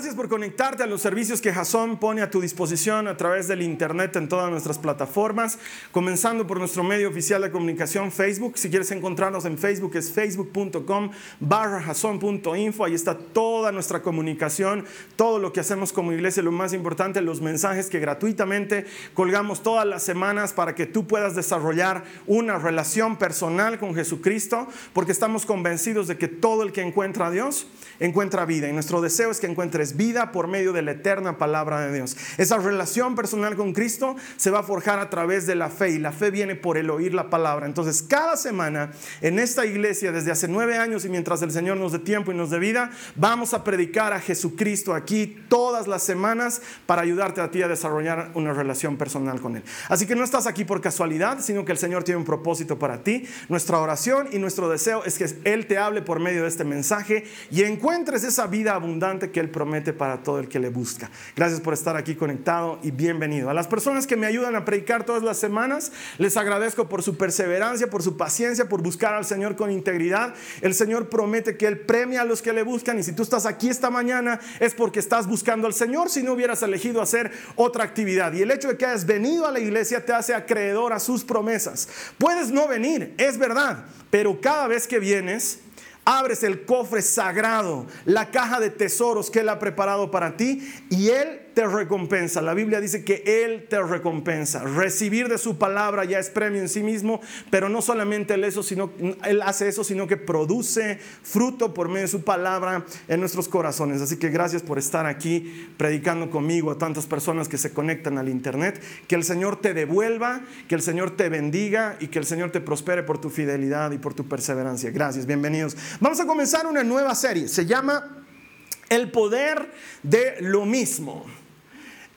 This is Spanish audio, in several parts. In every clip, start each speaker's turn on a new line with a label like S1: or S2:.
S1: Gracias por conectarte a los servicios que Jason pone a tu disposición a través del Internet en todas nuestras plataformas, comenzando por nuestro medio oficial de comunicación Facebook. Si quieres encontrarnos en Facebook es facebook.com barra jason.info. Ahí está toda nuestra comunicación, todo lo que hacemos como iglesia, lo más importante, los mensajes que gratuitamente colgamos todas las semanas para que tú puedas desarrollar una relación personal con Jesucristo, porque estamos convencidos de que todo el que encuentra a Dios encuentra vida. Y nuestro deseo es que vida por medio de la eterna palabra de Dios. Esa relación personal con Cristo se va a forjar a través de la fe y la fe viene por el oír la palabra. Entonces, cada semana en esta iglesia, desde hace nueve años y mientras el Señor nos dé tiempo y nos dé vida, vamos a predicar a Jesucristo aquí todas las semanas para ayudarte a ti a desarrollar una relación personal con Él. Así que no estás aquí por casualidad, sino que el Señor tiene un propósito para ti. Nuestra oración y nuestro deseo es que Él te hable por medio de este mensaje y encuentres esa vida abundante que Él promete para todo el que le busca. Gracias por estar aquí conectado y bienvenido. A las personas que me ayudan a predicar todas las semanas, les agradezco por su perseverancia, por su paciencia, por buscar al Señor con integridad. El Señor promete que Él premia a los que le buscan y si tú estás aquí esta mañana es porque estás buscando al Señor si no hubieras elegido hacer otra actividad. Y el hecho de que hayas venido a la iglesia te hace acreedor a sus promesas. Puedes no venir, es verdad, pero cada vez que vienes, abres el cofre sagrado, la caja de tesoros que Él ha preparado para ti y Él te recompensa. La Biblia dice que Él te recompensa. Recibir de su palabra ya es premio en sí mismo, pero no solamente Él, eso, sino, él hace eso, sino que produce fruto por medio de su palabra en nuestros corazones. Así que gracias por estar aquí predicando conmigo a tantas personas que se conectan al Internet. Que el Señor te devuelva, que el Señor te bendiga y que el Señor te prospere por tu fidelidad y por tu perseverancia. Gracias, bienvenidos. Vamos a comenzar una nueva serie. Se llama El poder de lo mismo.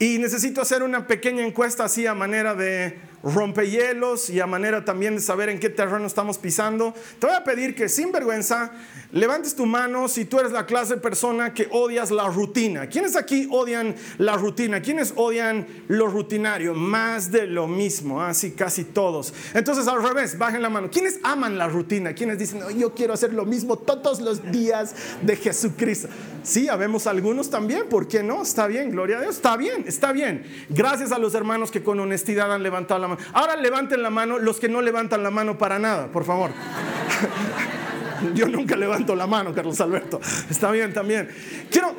S1: Y necesito hacer una pequeña encuesta así a manera de rompehielos y a manera también de saber en qué terreno estamos pisando. Te voy a pedir que sin vergüenza levantes tu mano si tú eres la clase de persona que odias la rutina. ¿Quiénes aquí odian la rutina? ¿Quiénes odian lo rutinario? Más de lo mismo, así casi todos. Entonces al revés, bajen la mano. ¿Quiénes aman la rutina? ¿Quiénes dicen, yo quiero hacer lo mismo todos los días de Jesucristo? Sí, habemos algunos también, ¿por qué no? Está bien, gloria a Dios, está bien, está bien. Gracias a los hermanos que con honestidad han levantado la mano. Ahora levanten la mano los que no levantan la mano para nada, por favor. Yo nunca levanto la mano, Carlos Alberto. Está bien también. Quiero,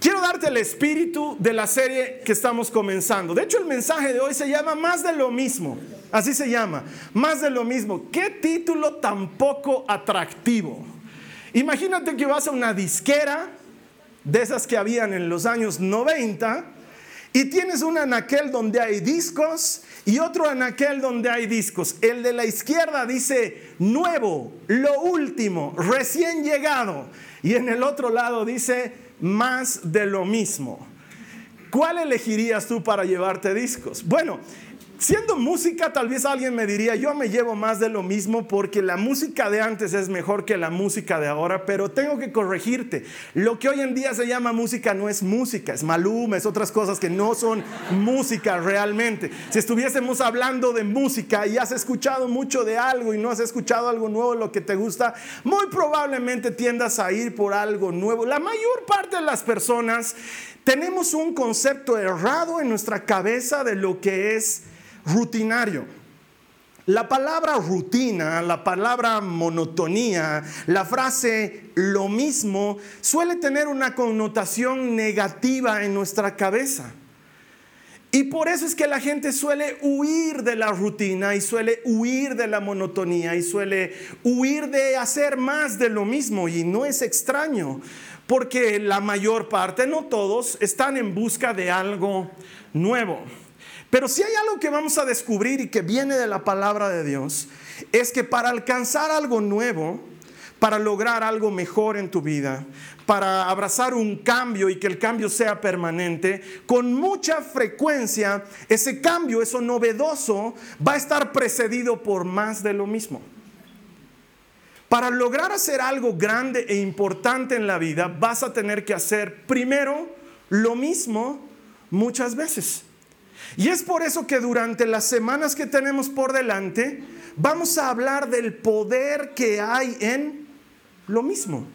S1: quiero darte el espíritu de la serie que estamos comenzando. De hecho, el mensaje de hoy se llama Más de lo mismo. Así se llama. Más de lo mismo. ¿Qué título tan poco atractivo? Imagínate que vas a una disquera de esas que habían en los años 90 y tienes un anaquel donde hay discos y otro anaquel donde hay discos. El de la izquierda dice nuevo, lo último, recién llegado. Y en el otro lado dice más de lo mismo. ¿Cuál elegirías tú para llevarte discos? Bueno, Siendo música, tal vez alguien me diría, yo me llevo más de lo mismo porque la música de antes es mejor que la música de ahora, pero tengo que corregirte. Lo que hoy en día se llama música no es música, es maluma, es otras cosas que no son música realmente. Si estuviésemos hablando de música y has escuchado mucho de algo y no has escuchado algo nuevo, lo que te gusta, muy probablemente tiendas a ir por algo nuevo. La mayor parte de las personas tenemos un concepto errado en nuestra cabeza de lo que es rutinario. La palabra rutina, la palabra monotonía, la frase lo mismo suele tener una connotación negativa en nuestra cabeza. Y por eso es que la gente suele huir de la rutina y suele huir de la monotonía y suele huir de hacer más de lo mismo. Y no es extraño, porque la mayor parte, no todos, están en busca de algo nuevo. Pero si hay algo que vamos a descubrir y que viene de la palabra de Dios, es que para alcanzar algo nuevo, para lograr algo mejor en tu vida, para abrazar un cambio y que el cambio sea permanente, con mucha frecuencia ese cambio, eso novedoso, va a estar precedido por más de lo mismo. Para lograr hacer algo grande e importante en la vida, vas a tener que hacer primero lo mismo muchas veces. Y es por eso que durante las semanas que tenemos por delante, vamos a hablar del poder que hay en lo mismo.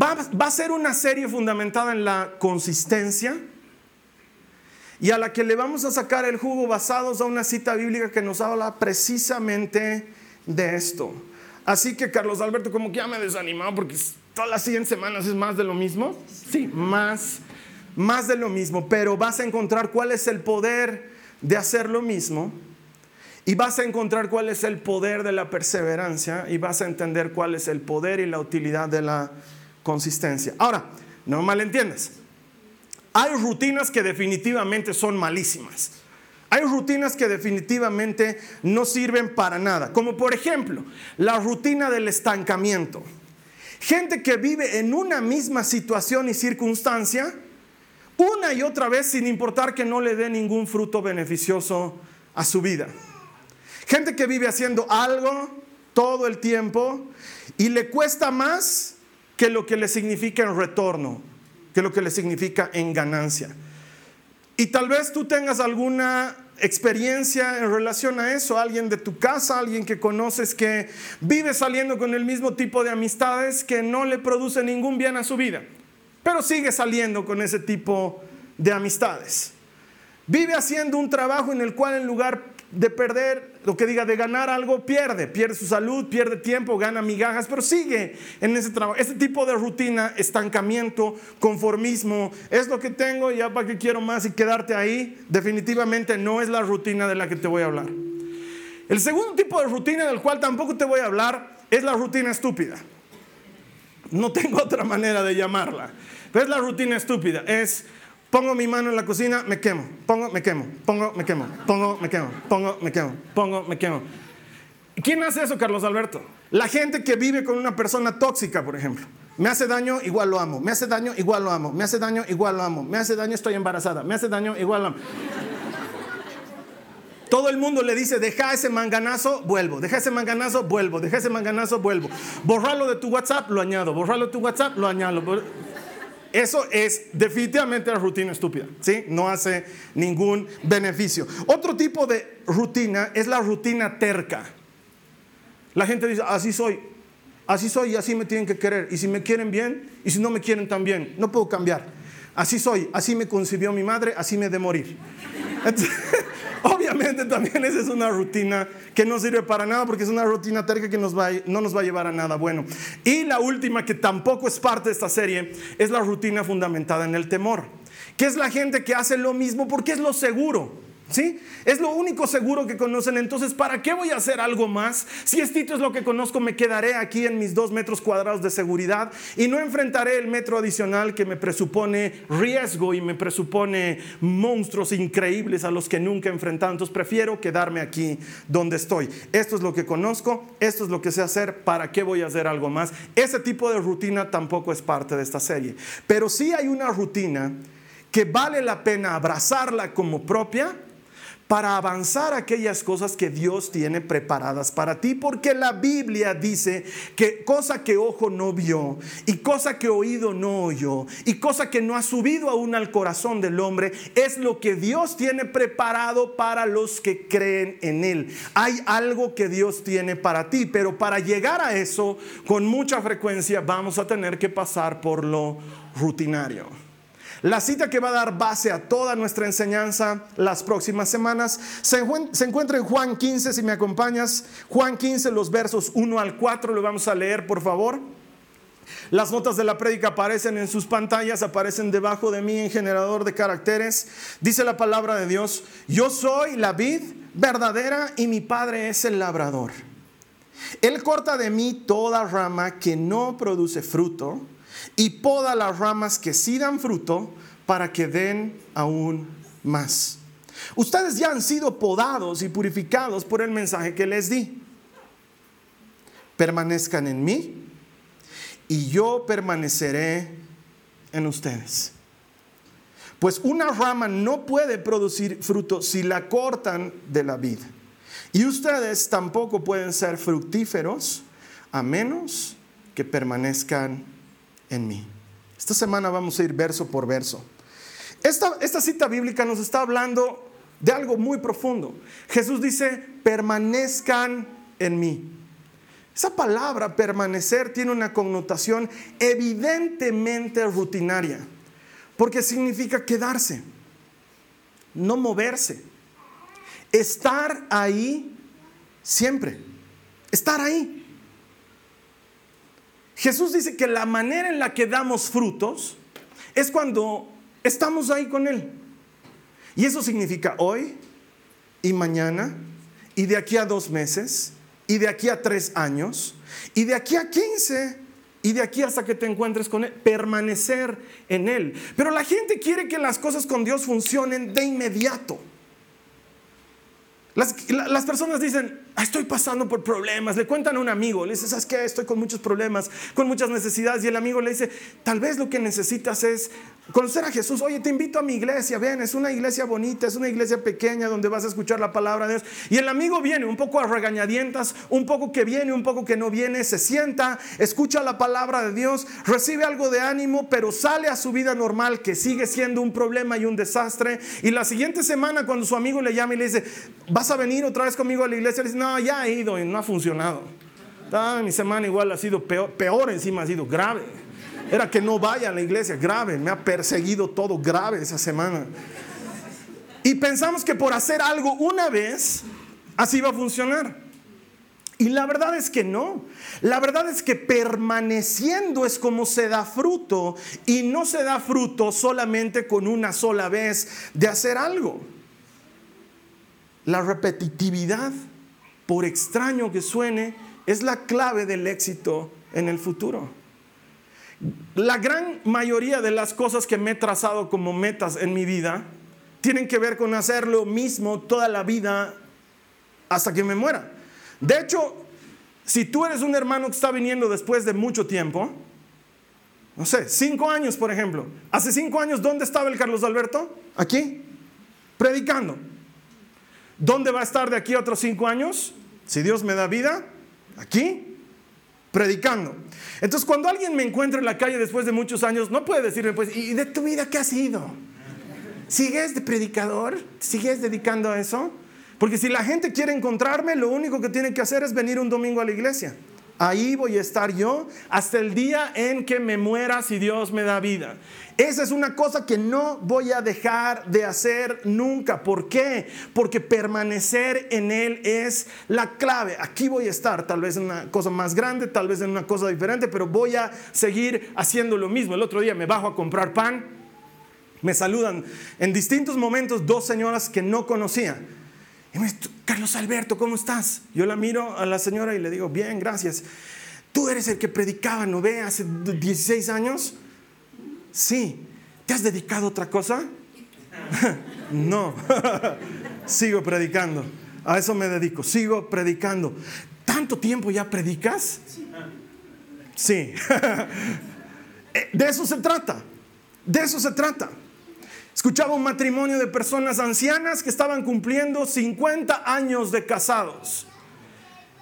S1: Va, a ser una serie fundamentada en la consistencia y a la que le vamos a sacar el jugo basados a una cita bíblica que nos habla precisamente de esto. Así que Carlos Alberto, como que ya me desanimado porque todas las 100 semanas es más de lo mismo. Sí, más, más de lo mismo, pero vas a encontrar cuál es el poder de hacer lo mismo y vas a encontrar cuál es el poder de la perseverancia y vas a entender cuál es el poder y la utilidad de la consistencia. Ahora, no malentiendas. Hay rutinas que definitivamente son malísimas. Hay rutinas que definitivamente no sirven para nada. Como por ejemplo, la rutina del estancamiento. Gente que vive en una misma situación y circunstancia, una y otra vez sin importar que no le dé ningún fruto beneficioso a su vida. Gente que vive haciendo algo todo el tiempo y le cuesta más que lo que le significa en retorno, que lo que le significa en ganancia. Y tal vez tú tengas alguna experiencia en relación a eso, alguien de tu casa, alguien que conoces que vive saliendo con el mismo tipo de amistades que no le produce ningún bien a su vida, pero sigue saliendo con ese tipo de amistades. Vive haciendo un trabajo en el cual en lugar de perder, lo que diga, de ganar algo, pierde. Pierde su salud, pierde tiempo, gana migajas, pero sigue en ese trabajo. Este tipo de rutina, estancamiento, conformismo, es lo que tengo y ya para qué quiero más y quedarte ahí, definitivamente no es la rutina de la que te voy a hablar. El segundo tipo de rutina del cual tampoco te voy a hablar es la rutina estúpida. No tengo otra manera de llamarla. Pero es la rutina estúpida. Es Pongo mi mano en la cocina, me quemo. Pongo, me quemo. Pongo, me quemo. Pongo, me quemo. Pongo, me quemo. Pongo, me quemo. ¿Quién hace eso, Carlos Alberto? La gente que vive con una persona tóxica, por ejemplo. Me hace daño, igual lo amo. Me hace daño, igual lo amo. Me hace daño, igual lo amo. Me hace daño, estoy embarazada. Me hace daño, igual lo amo. Todo el mundo le dice, deja ese manganazo, vuelvo. Deja ese manganazo, vuelvo. Deja ese manganazo, vuelvo. Borralo de tu WhatsApp, lo añado. Borralo de tu WhatsApp, lo añado. Eso es definitivamente la rutina estúpida, ¿sí? No hace ningún beneficio. Otro tipo de rutina es la rutina terca. La gente dice, así soy, así soy y así me tienen que querer. Y si me quieren bien y si no me quieren también, no puedo cambiar. Así soy, así me concibió mi madre, así me de morir. obviamente también esa es una rutina que no sirve para nada porque es una rutina terca que no nos va a llevar a nada bueno. Y la última, que tampoco es parte de esta serie, es la rutina fundamentada en el temor, que es la gente que hace lo mismo porque es lo seguro. ¿Sí? Es lo único seguro que conocen. Entonces, ¿para qué voy a hacer algo más? Si esto es lo que conozco, me quedaré aquí en mis dos metros cuadrados de seguridad y no enfrentaré el metro adicional que me presupone riesgo y me presupone monstruos increíbles a los que nunca he enfrentado. Entonces, prefiero quedarme aquí donde estoy. Esto es lo que conozco, esto es lo que sé hacer. ¿Para qué voy a hacer algo más? Ese tipo de rutina tampoco es parte de esta serie. Pero sí hay una rutina que vale la pena abrazarla como propia para avanzar aquellas cosas que Dios tiene preparadas para ti, porque la Biblia dice que cosa que ojo no vio y cosa que oído no oyó y cosa que no ha subido aún al corazón del hombre es lo que Dios tiene preparado para los que creen en Él. Hay algo que Dios tiene para ti, pero para llegar a eso con mucha frecuencia vamos a tener que pasar por lo rutinario. La cita que va a dar base a toda nuestra enseñanza las próximas semanas se, encuentra en Juan 15, si me acompañas. Juan 15, los versos 1 al 4, lo vamos a leer, por favor. Las notas de la prédica aparecen en sus pantallas, aparecen debajo de mí en generador de caracteres. Dice la palabra de Dios, yo soy la vid verdadera y mi padre es el labrador. Él corta de mí toda rama que no produce fruto y poda las ramas que sí dan fruto para que den aún más. Ustedes ya han sido podados y purificados por el mensaje que les di. Permanezcan en mí y yo permaneceré en ustedes. Pues una rama no puede producir fruto si la cortan de la vida. Y ustedes tampoco pueden ser fructíferos a menos que permanezcan en mí. Esta semana vamos a ir verso por verso. Esta, esta cita bíblica nos está hablando de algo muy profundo. Jesús dice, permanezcan en mí. Esa palabra permanecer tiene una connotación evidentemente rutinaria, porque significa quedarse, no moverse, estar ahí siempre, estar ahí. Jesús dice que la manera en la que damos frutos es cuando estamos ahí con Él. Y eso significa hoy y mañana y de aquí a dos meses y de aquí a tres años y de aquí a quince y de aquí hasta que te encuentres con Él, permanecer en Él. Pero la gente quiere que las cosas con Dios funcionen de inmediato. Las, personas dicen, ah, estoy pasando por problemas, le cuentan a un amigo, le dice, ¿sabes qué? Estoy con muchos problemas, con muchas necesidades, y el amigo le dice, tal vez lo que necesitas es conocer a Jesús. Oye, te invito a mi iglesia, ven, es una iglesia bonita, es una iglesia pequeña donde vas a escuchar la palabra de Dios. Y el amigo viene un poco a regañadientas, un poco que viene, un poco que no viene, se sienta, escucha la palabra de Dios, recibe algo de ánimo, pero sale a su vida normal que sigue siendo un problema y un desastre. Y la siguiente semana cuando su amigo le llama y le dice, ¿vas a venir otra vez conmigo a la iglesia? Le dice, no, ya he ido y no ha funcionado. Ah, mi semana igual ha sido peor, peor encima, ha sido grave. Era que no vaya a la iglesia, grave, me ha perseguido todo grave esa semana. Y pensamos que por hacer algo una vez, así va a funcionar. Y la verdad es que no. La verdad es que permaneciendo es como se da fruto y no se da fruto solamente con una sola vez de hacer algo. La repetitividad, por extraño que suene, es la clave del éxito en el futuro. La gran mayoría de las cosas que me he trazado como metas en mi vida tienen que ver con hacer lo mismo toda la vida hasta que me muera. De hecho, si tú eres un hermano que está viniendo después de mucho tiempo, no sé, cinco años por ejemplo, hace cinco años, ¿dónde estaba el Carlos Alberto? Aquí, predicando. ¿Dónde va a estar de aquí a otros cinco años? Si Dios me da vida, aquí, predicando. Entonces, cuando alguien me encuentra en la calle después de muchos años, no puede decirme, pues, ¿y de tu vida qué ha sido? ¿Sigues de predicador? ¿Sigues dedicando a eso? Porque si la gente quiere encontrarme, lo único que tiene que hacer es venir un domingo a la iglesia. Ahí voy a estar yo hasta el día en que me muera si Dios me da vida. Esa es una cosa que no voy a dejar de hacer nunca. ¿Por qué? Porque permanecer en Él es la clave. Aquí voy a estar, tal vez en una cosa más grande, tal vez en una cosa diferente, pero voy a seguir haciendo lo mismo. El otro día me bajo a comprar pan. Me saludan en distintos momentos dos señoras que no conocía y me dice, Carlos Alberto, ¿cómo estás? Yo la miro a la señora y le digo, bien, gracias. ¿Tú eres el que predicaba, no hace 16 años? Sí. ¿Te has dedicado a otra cosa? no. sigo predicando. A eso me dedico. Sigo predicando. ¿Tanto tiempo ya predicas? Sí. Eh, de eso se trata. De eso se trata. Escuchaba un matrimonio de personas ancianas que estaban cumpliendo 50 años de casados.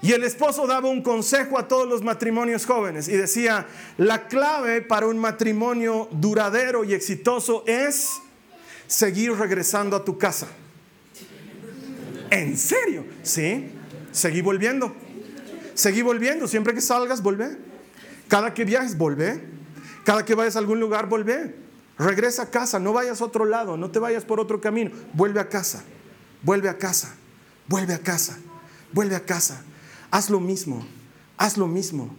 S1: Y el esposo daba un consejo a todos los matrimonios jóvenes y decía, la clave para un matrimonio duradero y exitoso es seguir regresando a tu casa. ¿En serio? Sí, seguí volviendo. Seguí volviendo, siempre que salgas, volvé. Cada que viajes, volvé. Cada que vayas a algún lugar, volvé. Regresa a casa, no vayas a otro lado, no te vayas por otro camino. Vuelve a casa, vuelve a casa, vuelve a casa, vuelve a casa. Haz lo mismo, haz lo mismo,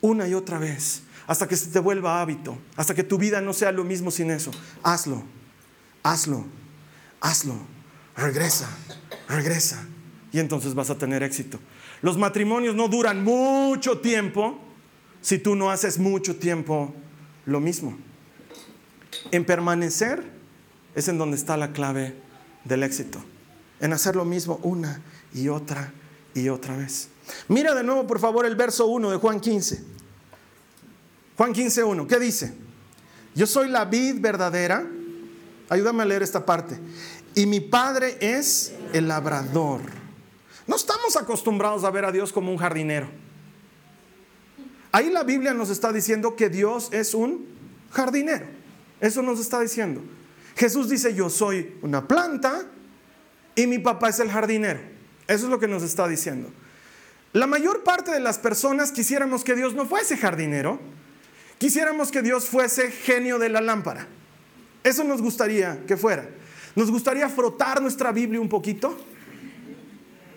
S1: una y otra vez, hasta que se te vuelva hábito, hasta que tu vida no sea lo mismo sin eso. Hazlo, hazlo, hazlo. Regresa, regresa. Y entonces vas a tener éxito. Los matrimonios no duran mucho tiempo si tú no haces mucho tiempo lo mismo. En permanecer es en donde está la clave del éxito, en hacer lo mismo una y otra y otra vez. Mira de nuevo, por favor, el verso 1 de Juan 15. Juan 15, 1. ¿Qué dice? Yo soy la vid verdadera. Ayúdame a leer esta parte. Y mi padre es el labrador. No estamos acostumbrados a ver a Dios como un jardinero. Ahí la Biblia nos está diciendo que Dios es un jardinero. Eso nos está diciendo. Jesús dice, yo soy una planta y mi papá es el jardinero. Eso es lo que nos está diciendo. La mayor parte de las personas quisiéramos que Dios no fuese jardinero, quisiéramos que Dios fuese genio de la lámpara. Eso nos gustaría que fuera. Nos gustaría frotar nuestra Biblia un poquito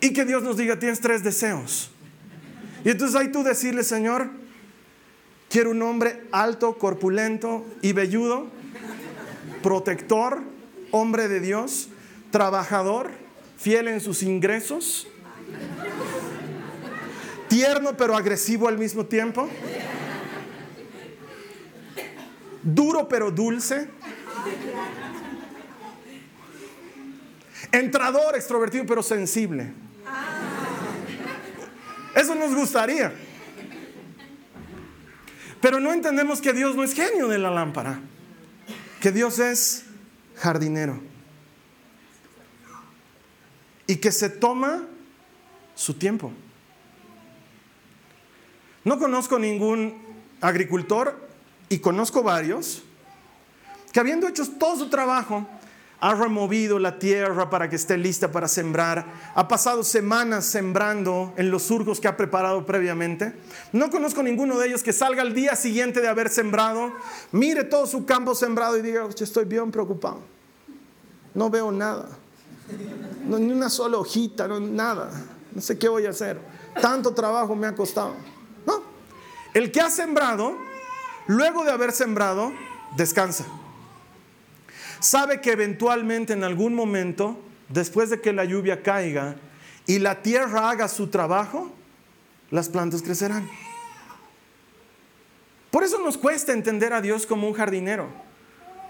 S1: y que Dios nos diga, tienes tres deseos. Y entonces ahí tú decirle, Señor, quiero un hombre alto, corpulento y velludo, protector, hombre de Dios, trabajador, fiel en sus ingresos, tierno pero agresivo al mismo tiempo, duro pero dulce, entrador, extrovertido pero sensible. Eso nos gustaría. Pero no entendemos que Dios no es genio de la lámpara, que Dios es jardinero y que se toma su tiempo. No conozco ningún agricultor y conozco varios que habiendo hecho todo su trabajo, ha removido la tierra para que esté lista para sembrar, ha pasado semanas sembrando en los surcos que ha preparado previamente. No conozco ninguno de ellos que salga al día siguiente de haber sembrado, mire todo su campo sembrado y diga, estoy bien preocupado, no veo nada, ni una sola hojita, no, nada, no sé qué voy a hacer, tanto trabajo me ha costado. No, el que ha sembrado, luego de haber sembrado, descansa sabe que eventualmente en algún momento, después de que la lluvia caiga y la tierra haga su trabajo, las plantas crecerán. Por eso nos cuesta entender a Dios como un jardinero,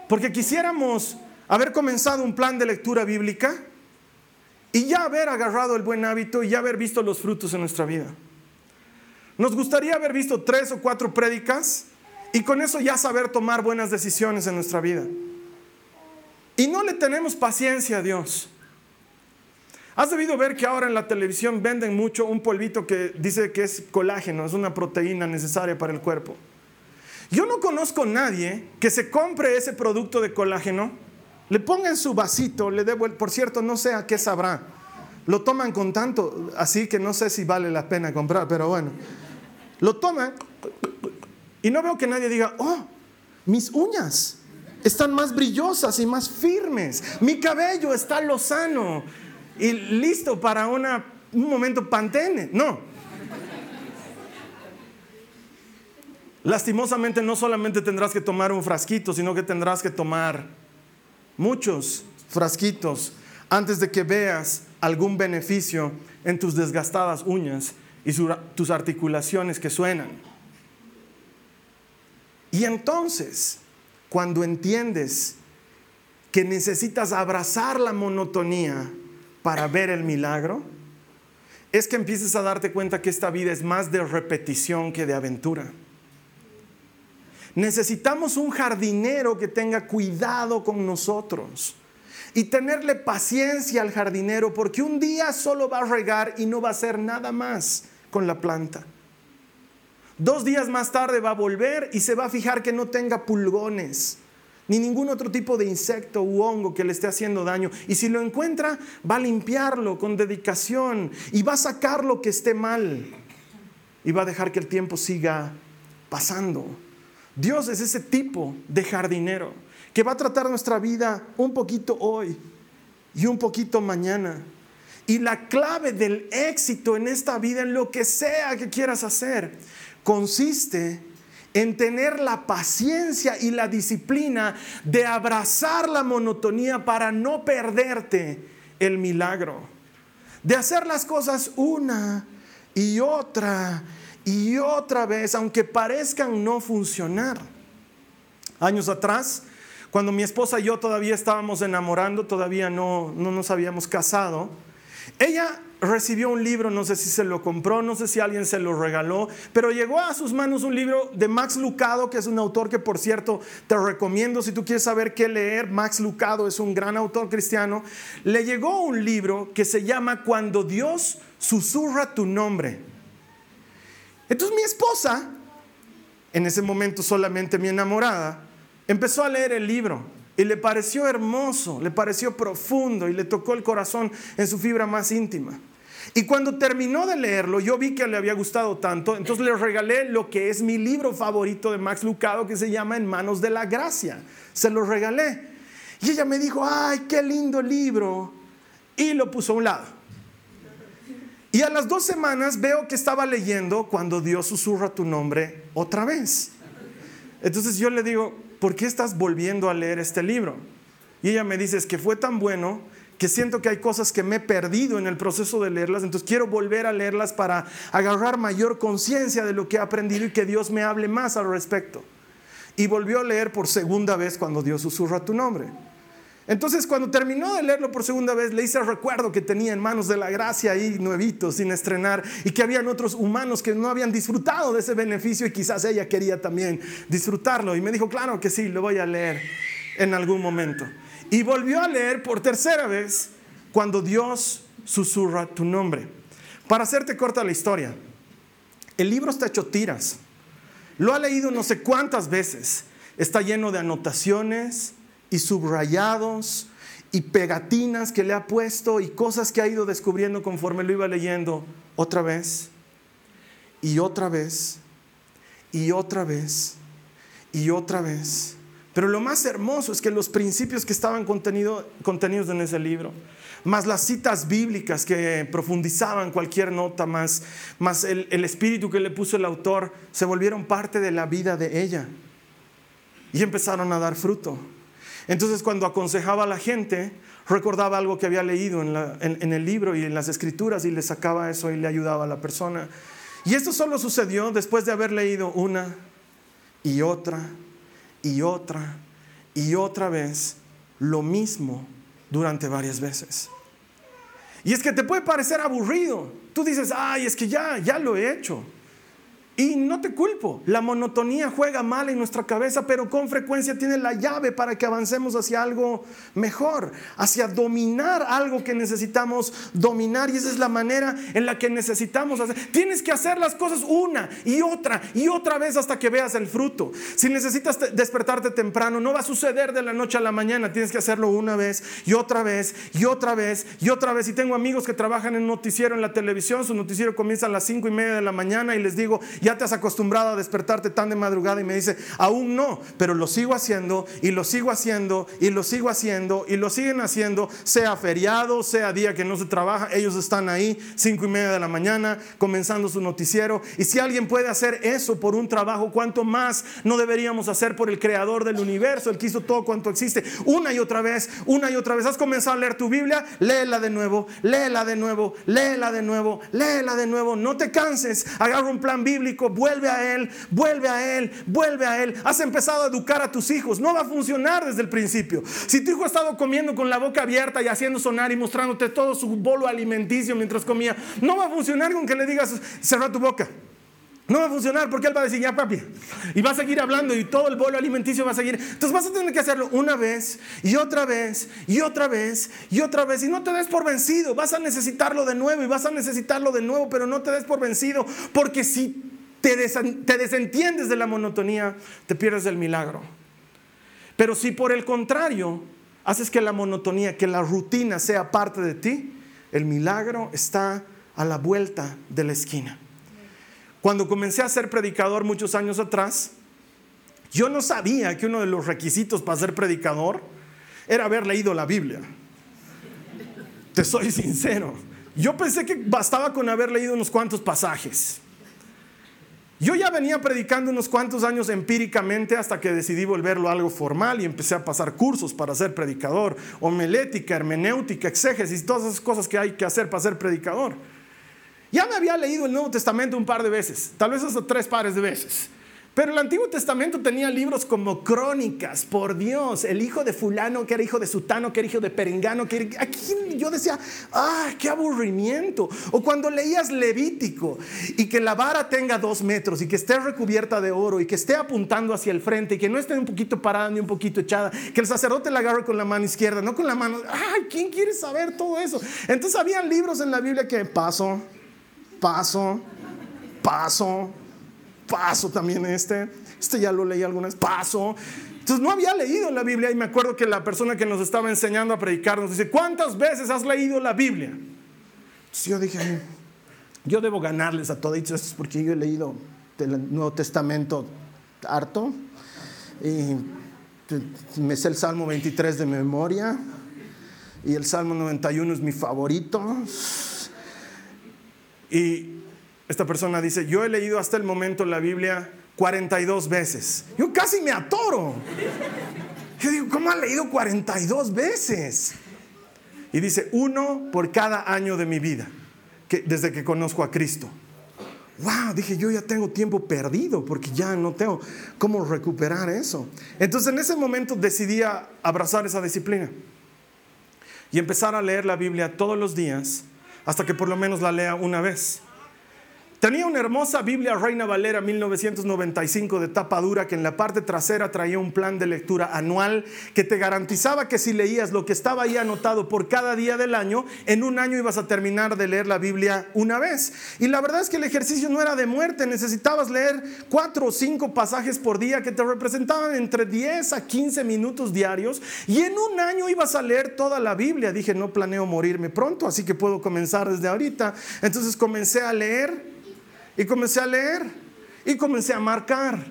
S1: porque quisiéramos haber comenzado un plan de lectura bíblica y ya haber agarrado el buen hábito y ya haber visto los frutos en nuestra vida. Nos gustaría haber visto tres o cuatro prédicas y con eso ya saber tomar buenas decisiones en nuestra vida. Y no le tenemos paciencia a Dios. Has debido ver que ahora en la televisión venden mucho un polvito que dice que es colágeno, es una proteína necesaria para el cuerpo. Yo no conozco a nadie que se compre ese producto de colágeno, le ponga en su vasito, le dé, por cierto, no sé a qué sabrá. Lo toman con tanto, así que no sé si vale la pena comprar, pero bueno. Lo toman y no veo que nadie diga, oh, mis uñas están más brillosas y más firmes. Mi cabello está lozano y listo para una, un momento pantene. No. Lastimosamente no solamente tendrás que tomar un frasquito, sino que tendrás que tomar muchos frasquitos antes de que veas algún beneficio en tus desgastadas uñas y tus articulaciones que suenan. Y entonces, cuando entiendes que necesitas abrazar la monotonía para ver el milagro, es que empieces a darte cuenta que esta vida es más de repetición que de aventura. Necesitamos un jardinero que tenga cuidado con nosotros y tenerle paciencia al jardinero porque un día solo va a regar y no va a hacer nada más con la planta. Dos días más tarde va a volver y se va a fijar que no tenga pulgones ni ningún otro tipo de insecto u hongo que le esté haciendo daño. Y si lo encuentra, va a limpiarlo con dedicación y va a sacar lo que esté mal y va a dejar que el tiempo siga pasando. Dios es ese tipo de jardinero que va a tratar nuestra vida un poquito hoy y un poquito mañana. Y la clave del éxito en esta vida, en lo que sea que quieras hacer, consiste en tener la paciencia y la disciplina de abrazar la monotonía para no perderte el milagro. De hacer las cosas una y otra y otra vez, aunque parezcan no funcionar. Años atrás, cuando mi esposa y yo todavía estábamos enamorando, todavía no, no nos habíamos casado, ella recibió un libro, no sé si se lo compró, no sé si alguien se lo regaló, pero llegó a sus manos un libro de Max Lucado, que es un autor que por cierto te recomiendo si tú quieres saber qué leer. Max Lucado es un gran autor cristiano. Le llegó un libro que se llama Cuando Dios susurra tu nombre. Entonces mi esposa, en ese momento solamente mi enamorada, empezó a leer el libro. Y le pareció hermoso, le pareció profundo y le tocó el corazón en su fibra más íntima. Y cuando terminó de leerlo, yo vi que le había gustado tanto, entonces le regalé lo que es mi libro favorito de Max Lucado, que se llama En manos de la gracia. Se lo regalé. Y ella me dijo, ay, qué lindo libro. Y lo puso a un lado. Y a las dos semanas veo que estaba leyendo cuando Dios susurra tu nombre otra vez. Entonces yo le digo, ¿por qué estás volviendo a leer este libro? Y ella me dice, es que fue tan bueno que siento que hay cosas que me he perdido en el proceso de leerlas, entonces quiero volver a leerlas para agarrar mayor conciencia de lo que he aprendido y que Dios me hable más al respecto. Y volvió a leer por segunda vez cuando Dios susurra tu nombre. Entonces, cuando terminó de leerlo por segunda vez, le hice recuerdo que tenía en manos de la gracia ahí nuevito, sin estrenar, y que habían otros humanos que no habían disfrutado de ese beneficio y quizás ella quería también disfrutarlo. Y me dijo, claro que sí, lo voy a leer en algún momento. Y volvió a leer por tercera vez cuando Dios susurra tu nombre. Para hacerte corta la historia, el libro está hecho tiras. Lo ha leído no sé cuántas veces. Está lleno de anotaciones, y subrayados y pegatinas que le ha puesto y cosas que ha ido descubriendo conforme lo iba leyendo otra vez y otra vez y otra vez y otra vez. Pero lo más hermoso es que los principios que estaban contenidos en ese libro, más las citas bíblicas que profundizaban cualquier nota, más, más el, el espíritu que le puso el autor, se volvieron parte de la vida de ella y empezaron a dar fruto. Entonces cuando aconsejaba a la gente, recordaba algo que había leído en, el libro y en las escrituras y le sacaba eso y le ayudaba a la persona. Y esto solo sucedió después de haber leído una y otra y otra y otra vez lo mismo durante varias veces. Y es que te puede parecer aburrido. Tú dices, ay, es que ya, ya lo he hecho. Y no te culpo, la monotonía juega mal en nuestra cabeza, pero con frecuencia tiene la llave para que avancemos hacia algo mejor, hacia dominar algo que necesitamos dominar. Y esa es la manera en la que necesitamos hacer. Tienes que hacer las cosas una y otra y otra vez hasta que veas el fruto. Si necesitas despertarte temprano, no va a suceder de la noche a la mañana. Tienes que hacerlo una vez y otra vez y otra vez y otra vez. Y tengo amigos que trabajan en noticiero en la televisión, su noticiero comienza a las cinco y media de la mañana y les digo, ya te has acostumbrado a despertarte tan de madrugada y me dice, aún no, pero lo sigo haciendo y lo sigo haciendo y lo sigo haciendo y lo siguen haciendo, sea feriado, sea día que no se trabaja, ellos están ahí, cinco y media de la mañana, comenzando su noticiero. Y si alguien puede hacer eso por un trabajo, ¿cuánto más no deberíamos hacer por el creador del universo, el que hizo todo cuanto existe? Una y otra vez, una y otra vez. ¿Has comenzado a leer tu Biblia? Léela de nuevo, léela de nuevo, léela de nuevo, léela de nuevo. No te canses, agarra un plan bíblico, vuelve a Él, vuelve a Él, vuelve a Él. Has empezado a educar a tus hijos. No va a funcionar desde el principio. Si tu hijo ha estado comiendo con la boca abierta y haciendo sonar y mostrándote todo su bolo alimenticio mientras comía, no va a funcionar con que le digas, cerra tu boca. No va a funcionar porque él va a decir, ya papi, y va a seguir hablando y todo el bolo alimenticio va a seguir. Entonces vas a tener que hacerlo una vez y otra vez y otra vez y otra vez. Y no te des por vencido, vas a necesitarlo de nuevo y vas a necesitarlo de nuevo, pero no te des por vencido porque si te, desentiendes de la monotonía, te pierdes del milagro. Pero si por el contrario haces que la monotonía, que la rutina sea parte de ti, el milagro está a la vuelta de la esquina. Cuando comencé a ser predicador muchos años atrás, yo no sabía que uno de los requisitos para ser predicador era haber leído la Biblia. Te soy sincero. Yo pensé que bastaba con haber leído unos cuantos pasajes. Yo ya venía predicando unos cuantos años empíricamente hasta que decidí volverlo algo formal y empecé a pasar cursos para ser predicador, homilética, hermenéutica, exégesis, todas esas cosas que hay que hacer para ser predicador. Ya me había leído el Nuevo Testamento un par de veces, tal vez hasta tres pares de veces, Pero el Antiguo Testamento tenía libros como crónicas, por Dios, el hijo de fulano que era hijo de sutano, que era hijo de perengano, que aquí yo decía, ah, qué aburrimiento. O cuando leías Levítico y que la vara tenga dos metros y que esté recubierta de oro y que esté apuntando hacia el frente y que no esté un poquito parada ni un poquito echada, que el sacerdote la agarre con la mano izquierda, no con la mano, ay, ¿quién quiere saber todo eso? Entonces había libros en la Biblia que paso, paso, paso paso también este, este ya lo leí alguna vez, paso. Entonces no había leído la Biblia y me acuerdo que la persona que nos estaba enseñando a predicar nos dice, ¿cuántas veces has leído la Biblia? Entonces yo dije, yo debo ganarles a todos estos porque yo he leído el Nuevo Testamento harto y me sé el Salmo 23 de memoria y el Salmo 91 es mi favorito. Y esta persona dice, yo he leído hasta el momento la Biblia 42 veces. Yo casi me atoro. Yo digo, ¿cómo ha leído 42 veces? Y dice, uno por cada año de mi vida, que, desde que conozco a Cristo. Wow, dije, yo ya tengo tiempo perdido porque ya no tengo cómo recuperar eso. Entonces en ese momento decidí abrazar esa disciplina y empezar a leer la Biblia todos los días hasta que por lo menos la lea una vez. Tenía una hermosa Biblia Reina Valera 1995 de tapa dura que en la parte trasera traía un plan de lectura anual que te garantizaba que si leías lo que estaba ahí anotado por cada día del año, en un año ibas a terminar de leer la Biblia una vez. Y la verdad es que el ejercicio no era de muerte, necesitabas leer cuatro o cinco pasajes por día que te representaban entre 10 a 15 minutos diarios y en un año ibas a leer toda la Biblia. Dije, no planeo morirme pronto, así que puedo comenzar desde ahorita. Entonces comencé a leer y comencé a leer y comencé a marcar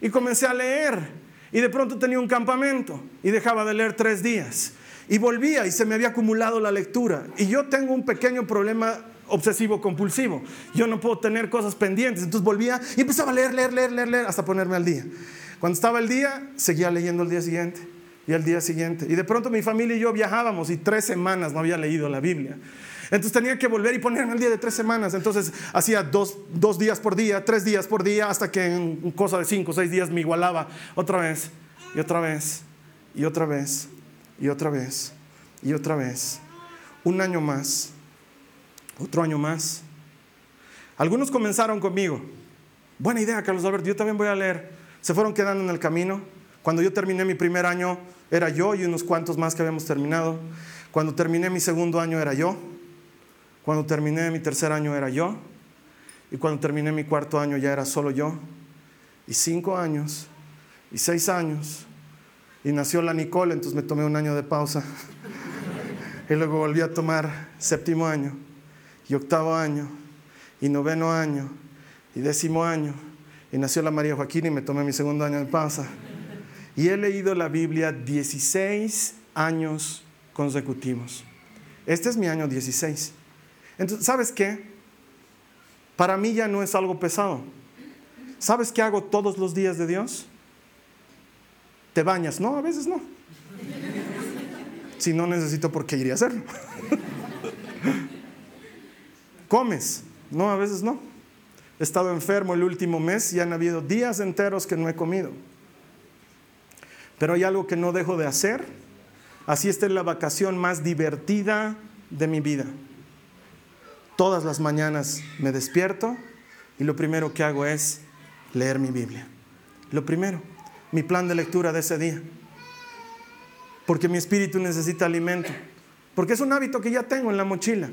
S1: y comencé a leer. Y de pronto tenía un campamento y dejaba de leer tres días. Y volvía y se me había acumulado la lectura. Y yo tengo un pequeño problema obsesivo compulsivo. Yo no puedo tener cosas pendientes. Entonces volvía y empezaba a leer, leer, leer, leer, leer hasta ponerme al día. Cuando estaba el día, seguía leyendo el día siguiente y el día siguiente. Y de pronto mi familia y yo viajábamos y tres semanas no había leído la Biblia. Entonces tenía que volver y ponerme al día de tres semanas. Entonces hacía dos, días por día, tres días por día, hasta que en cosa de cinco o seis días me igualaba otra vez y otra vez y otra vez y otra vez y otra vez. Un año más, otro año más. Algunos comenzaron conmigo. Buena idea, Carlos Alberto, yo también voy a leer. Se fueron quedando en el camino. Cuando yo terminé mi primer año, era yo y unos cuantos más que habíamos terminado. Cuando terminé mi segundo año, era yo. Cuando terminé mi tercer año era yo. Y cuando terminé mi cuarto año ya era solo yo. Y cinco años. Y seis años. Y nació la Nicole, entonces me tomé un año de pausa. y luego volví a tomar séptimo año. Y octavo año. Y noveno año. Y décimo año. Y nació la María Joaquín y me tomé mi segundo año de pausa. Y he leído la Biblia 16 años consecutivos. Este es mi año 16. Entonces, ¿sabes qué? Para mí ya no es algo pesado. ¿Sabes qué hago todos los días de Dios? ¿Te bañas? No, a veces no. Si no necesito por qué iría a hacerlo. ¿Comes? No, a veces no. He estado enfermo el último mes y han habido días enteros que no he comido. Pero hay algo que no dejo de hacer. Así está la vacación más divertida de mi vida. Todas las mañanas me despierto y lo primero que hago es leer mi Biblia. Lo primero, mi plan de lectura de ese día. Porque mi espíritu necesita alimento. Porque es un hábito que ya tengo en la mochila.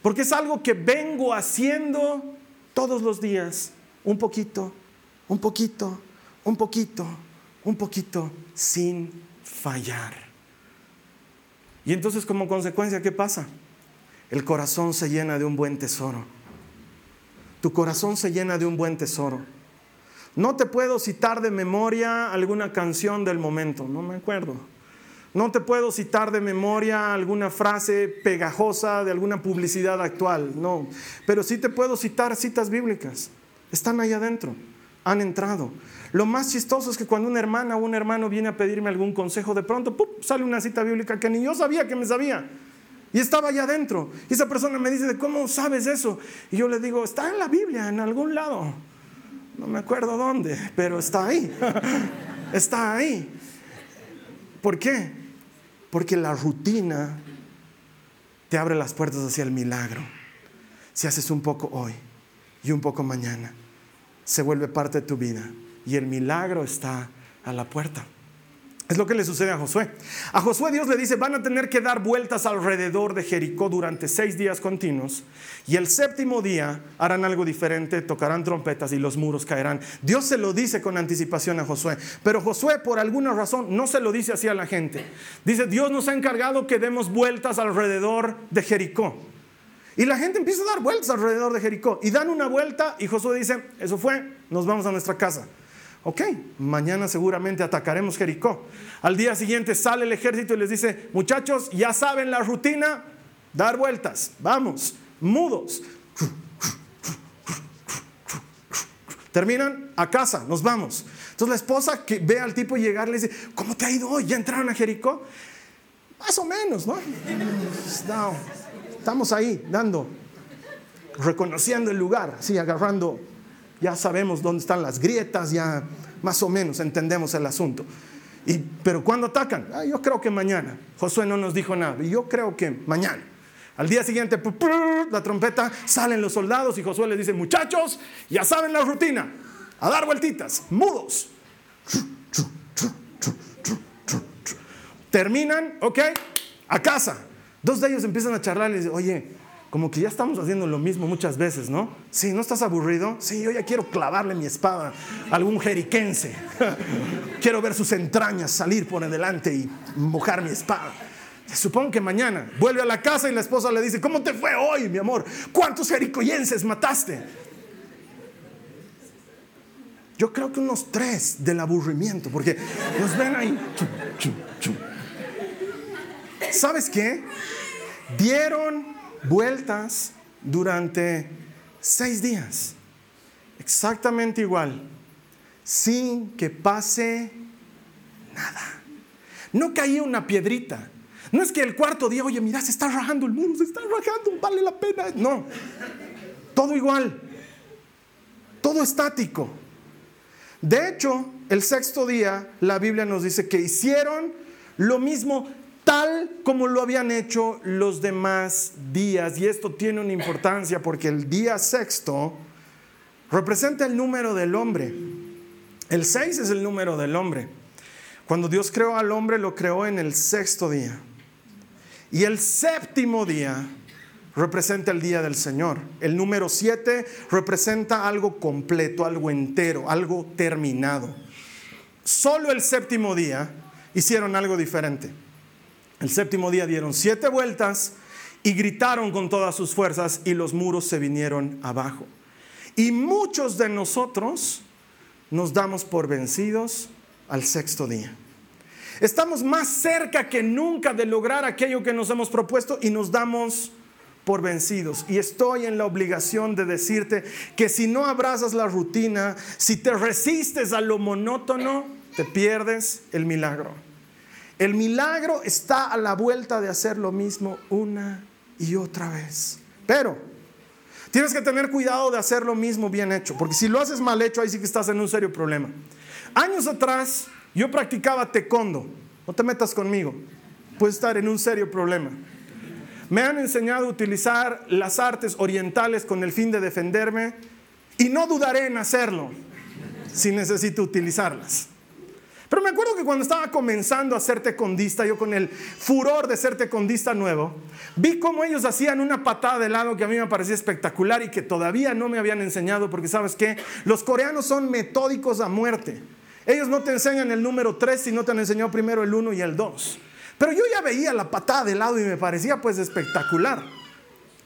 S1: Porque es algo que vengo haciendo todos los días. Un poquito, un poquito, un poquito, un poquito, sin fallar. Y entonces como consecuencia, ¿qué pasa? El corazón se llena de un buen tesoro. Tu corazón se llena de un buen tesoro. No te puedo citar de memoria alguna canción del momento, no me acuerdo. No te puedo citar de memoria alguna frase pegajosa de alguna publicidad actual, no. Pero sí te puedo citar citas bíblicas. Están ahí adentro, han entrado. Lo más chistoso es que cuando una hermana o un hermano viene a pedirme algún consejo, de pronto sale una cita bíblica que ni yo sabía que me sabía. Y estaba allá adentro. Y esa persona me dice, ¿cómo sabes eso? Y yo le digo, está en la Biblia, en algún lado. No me acuerdo dónde, pero está ahí. está ahí. ¿Por qué? Porque la rutina te abre las puertas hacia el milagro. Si haces un poco hoy y un poco mañana, se vuelve parte de tu vida y el milagro está a la puerta. Es lo que le sucede a Josué. A Josué Dios le dice, van a tener que dar vueltas alrededor de Jericó durante seis días continuos y el séptimo día harán algo diferente, tocarán trompetas y los muros caerán. Dios se lo dice con anticipación a Josué, pero Josué por alguna razón no se lo dice así a la gente. Dice, Dios nos ha encargado que demos vueltas alrededor de Jericó. Y la gente empieza a dar vueltas alrededor de Jericó y dan una vuelta y Josué dice, eso fue, nos vamos a nuestra casa. Ok, mañana seguramente atacaremos Jericó. Al día siguiente sale el ejército y les dice, muchachos, ya saben la rutina, dar vueltas, vamos, mudos. Terminan a casa, nos vamos. Entonces la esposa que ve al tipo llegar le dice, ¿cómo te ha ido hoy? ¿Ya entraron a Jericó? Más o menos, ¿no? Estamos ahí dando, reconociendo el lugar, así agarrando ya sabemos dónde están las grietas, ya más o menos entendemos el asunto. Y, pero ¿cuándo atacan? Ah, yo creo que mañana. Josué no nos dijo nada. Yo creo que mañana. Al día siguiente, la trompeta, salen los soldados y Josué les dice, muchachos, ya saben la rutina, a dar vueltitas, mudos. Terminan, ok, a casa. Dos de ellos empiezan a charlar y dicen, oye, como que ya estamos haciendo lo mismo muchas veces, ¿no? Sí, ¿no estás aburrido? Sí, yo ya quiero clavarle mi espada a algún jeriquense. quiero ver sus entrañas salir por delante y mojar mi espada. Supongo que mañana vuelve a la casa y la esposa le dice, ¿cómo te fue hoy, mi amor? ¿Cuántos jericoyenses mataste? Yo creo que unos tres del aburrimiento, porque nos ven ahí. ¿Sabes qué? Dieron vueltas durante seis días. Exactamente igual, sin que pase nada. No caía una piedrita. No es que el cuarto día, oye, mira, se está rajando el muro, se está rajando, vale la pena. No, todo igual, todo estático. De hecho, el sexto día, la Biblia nos dice que hicieron lo mismo tal como lo habían hecho los demás días. Y esto tiene una importancia porque el día sexto representa el número del hombre. El seis es el número del hombre. Cuando Dios creó al hombre, lo creó en el sexto día. Y el séptimo día representa el día del Señor. El número siete representa algo completo, algo entero, algo terminado. Solo el séptimo día hicieron algo diferente. El séptimo día dieron siete vueltas y gritaron con todas sus fuerzas y los muros se vinieron abajo. Y muchos de nosotros nos damos por vencidos al sexto día. Estamos más cerca que nunca de lograr aquello que nos hemos propuesto y nos damos por vencidos. Y estoy en la obligación de decirte que si no abrazas la rutina, si te resistes a lo monótono, te pierdes el milagro. El milagro está a la vuelta de hacer lo mismo una y otra vez. Pero tienes que tener cuidado de hacer lo mismo bien hecho, porque si lo haces mal hecho, ahí sí que estás en un serio problema. Años atrás yo practicaba taekwondo. No te metas conmigo. Puedes estar en un serio problema. Me han enseñado a utilizar las artes orientales con el fin de defenderme y no dudaré en hacerlo si necesito utilizarlas. Pero me acuerdo que cuando estaba comenzando a ser tecondista, yo con el furor de ser tecondista nuevo, vi cómo ellos hacían una patada de lado que a mí me parecía espectacular y que todavía no me habían enseñado, porque sabes qué, los coreanos son metódicos a muerte. Ellos no te enseñan el número 3 si no te han enseñado primero el 1 y el 2. Pero yo ya veía la patada de lado y me parecía pues espectacular.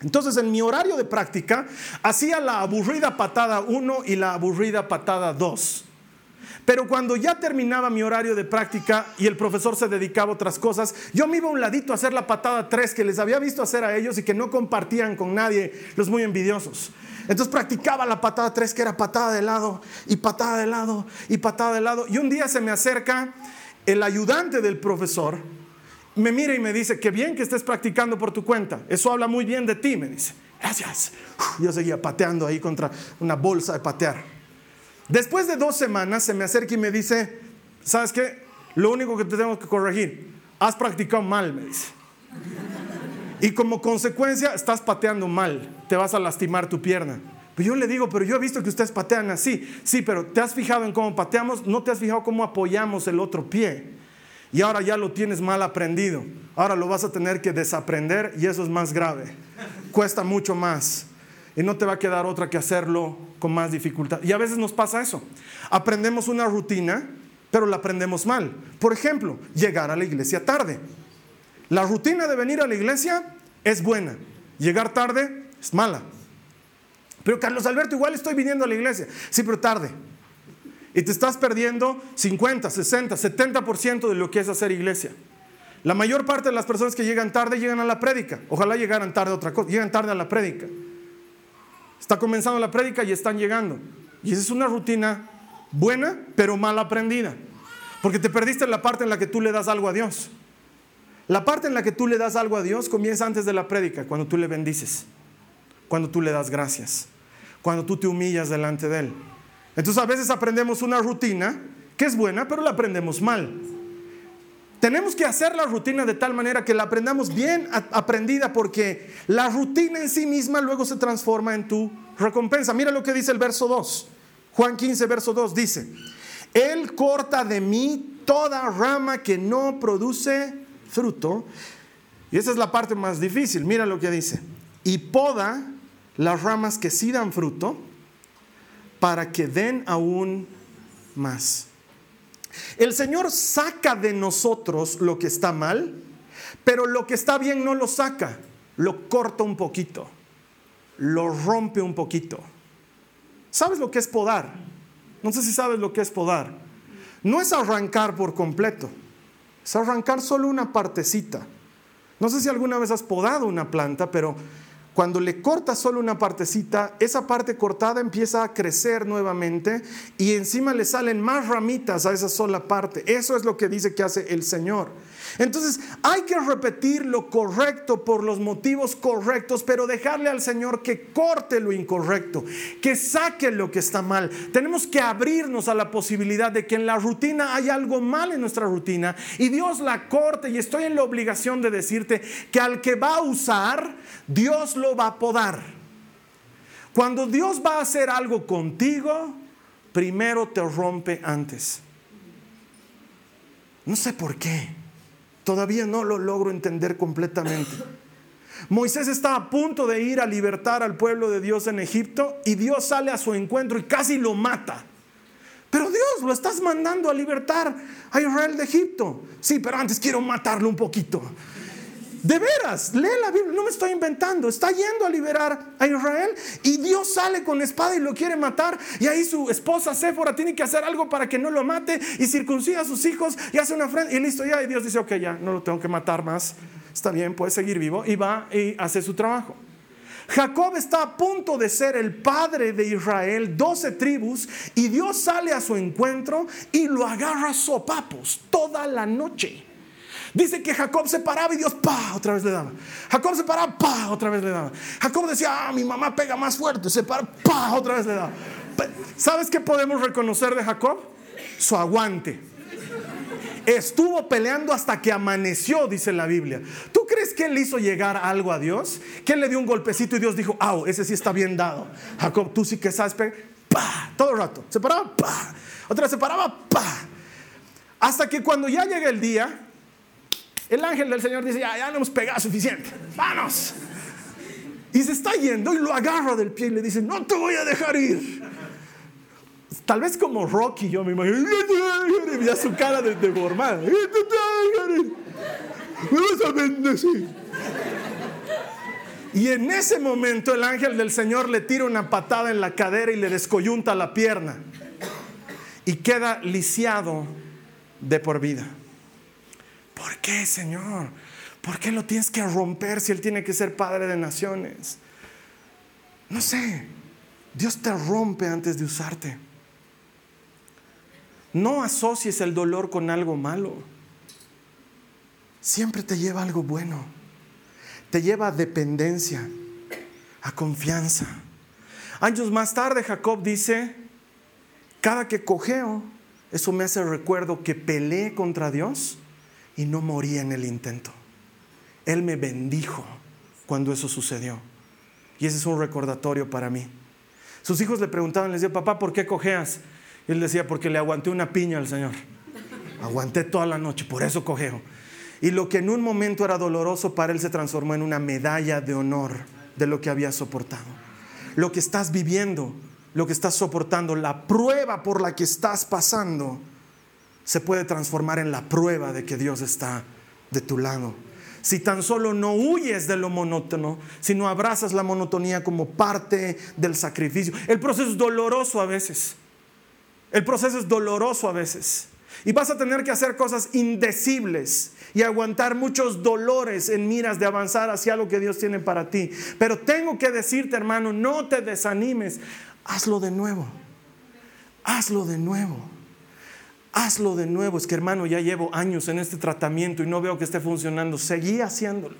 S1: Entonces en mi horario de práctica hacía la aburrida patada 1 y la aburrida patada 2. Pero cuando ya terminaba mi horario de práctica y el profesor se dedicaba a otras cosas, yo me iba a un ladito a hacer la patada 3 que les había visto hacer a ellos y que no compartían con nadie los muy envidiosos. Entonces practicaba la patada 3 que era patada de lado y patada de lado y patada de lado. Y un día se me acerca el ayudante del profesor, me mira y me dice, qué bien que estés practicando por tu cuenta. Eso habla muy bien de ti, me dice. Gracias. Yo seguía pateando ahí contra una bolsa de patear. Después de dos semanas se me acerca y me dice, ¿sabes qué? Lo único que te tengo que corregir, has practicado mal, me dice. Y como consecuencia estás pateando mal, te vas a lastimar tu pierna. Pero yo le digo, pero yo he visto que ustedes patean así. Sí, pero ¿te has fijado en cómo pateamos? ¿No te has fijado cómo apoyamos el otro pie? Y ahora ya lo tienes mal aprendido. Ahora lo vas a tener que desaprender y eso es más grave. Cuesta mucho más. Y no te va a quedar otra que hacerlo con más dificultad. Y a veces nos pasa eso. Aprendemos una rutina, pero la aprendemos mal. Por ejemplo, llegar a la iglesia tarde. La rutina de venir a la iglesia es buena. Llegar tarde es mala. Pero Carlos Alberto, igual estoy viniendo a la iglesia. Sí, pero tarde. Y te estás perdiendo 50, 60, 70% de lo que es hacer iglesia. La mayor parte de las personas que llegan tarde llegan a la prédica. Ojalá llegaran tarde a otra cosa. Llegan tarde a la prédica. Está comenzando la prédica y están llegando. Y esa es una rutina buena, pero mal aprendida. Porque te perdiste la parte en la que tú le das algo a Dios. La parte en la que tú le das algo a Dios comienza antes de la prédica, cuando tú le bendices, cuando tú le das gracias cuando tú te humillas delante de Él. Entonces a veces aprendemos una rutina que es buena, pero la aprendemos mal. Tenemos que hacer la rutina de tal manera que la aprendamos bien aprendida porque la rutina en sí misma luego se transforma en tu recompensa. Mira lo que dice el verso 2. Juan 15, verso 2 dice, Él corta de mí toda rama que no produce fruto. Y esa es la parte más difícil. Mira lo que dice. Y poda las ramas que sí dan fruto para que den aún más. El Señor saca de nosotros lo que está mal, pero lo que está bien no lo saca, lo corta un poquito, lo rompe un poquito. ¿Sabes lo que es podar? No sé si sabes lo que es podar. No es arrancar por completo, es arrancar solo una partecita. No sé si alguna vez has podado una planta, pero cuando le cortas solo una partecita, esa parte cortada empieza a crecer nuevamente y encima le salen más ramitas a esa sola parte. Eso es lo que dice que hace el Señor. Entonces hay que repetir lo correcto por los motivos correctos, pero dejarle al Señor que corte lo incorrecto, que saque lo que está mal. Tenemos que abrirnos a la posibilidad de que en la rutina hay algo mal en nuestra rutina y Dios la corte y estoy en la obligación de decirte que al que va a usar, Dios lo va a podar. Cuando Dios va a hacer algo contigo, primero te rompe antes. No sé por qué. Todavía no lo logro entender completamente. Moisés está a punto de ir a libertar al pueblo de Dios en Egipto y Dios sale a su encuentro y casi lo mata. Pero Dios, lo estás mandando a libertar a Israel de Egipto. Sí, pero antes quiero matarlo un poquito. De veras, lee la Biblia, no me estoy inventando. Está yendo a liberar a Israel y Dios sale con espada y lo quiere matar. Y ahí su esposa Séfora tiene que hacer algo para que no lo mate y circuncida a sus hijos y hace una ofrenda. Y listo, ya. Y Dios dice, ok, ya, no lo tengo que matar más. Está bien, puede seguir vivo. Y va y hace su trabajo. Jacob está a punto de ser el padre de Israel, doce tribus, y Dios sale a su encuentro y lo agarra a sopapos toda la noche. Dice que Jacob se paraba y Dios, pa, otra vez le daba. Jacob se paraba, pa, otra vez le daba. Jacob decía, ah, mi mamá pega más fuerte, se para, pa, otra vez le daba. ¿Sabes qué podemos reconocer de Jacob? Su aguante. Estuvo peleando hasta que amaneció, dice la Biblia. ¿Tú crees que él hizo llegar algo a Dios? Que él le dio un golpecito y Dios dijo, au, ese sí está bien dado. Jacob, tú sí que sabes. Pa, todo el rato. Se paraba, pa. Otra vez se paraba, pa. Hasta que cuando ya llega el día, el ángel del Señor dice, ya, ya hemos pegado suficiente, vamos. Y se está yendo y lo agarra del pie y le dice, no te voy a dejar ir. Tal vez como Rocky, yo me imagino, ya su cara de deformada. Me vas a bendecir. Y en ese momento el ángel del Señor le tira una patada en la cadera y le descoyunta la pierna. Y queda lisiado de por vida. ¿Por qué, Señor? ¿Por qué lo tienes que romper si Él tiene que ser Padre de naciones? No sé, Dios te rompe antes de usarte. No asocies el dolor con algo malo. Siempre te lleva algo bueno. Te lleva a dependencia, a confianza. Años más tarde Jacob dice Cada que cojeo, eso me hace recuerdo que peleé contra Dios y no morí en el intento. Él me bendijo cuando eso sucedió. Y ese es un recordatorio para mí. Sus hijos le preguntaban, les decía, papá, ¿por qué cojeas? Y él decía, porque le aguanté una piña al Señor. Aguanté toda la noche, por eso cojeo. Y lo que en un momento era doloroso para él se transformó en una medalla de honor de lo que había soportado. Lo que estás viviendo, lo que estás soportando, la prueba por la que estás pasando, se puede transformar en la prueba de que Dios está de tu lado. Si tan solo no huyes de lo monótono, si no abrazas la monotonía como parte del sacrificio. El proceso es doloroso a veces. El proceso es doloroso a veces. Y vas a tener que hacer cosas indecibles y aguantar muchos dolores en miras de avanzar hacia lo que Dios tiene para ti. Pero tengo que decirte, hermano, no te desanimes. Hazlo de nuevo. Hazlo de nuevo. Hazlo de nuevo. Es que, hermano, ya llevo años en este tratamiento y no veo que esté funcionando. Seguí haciéndolo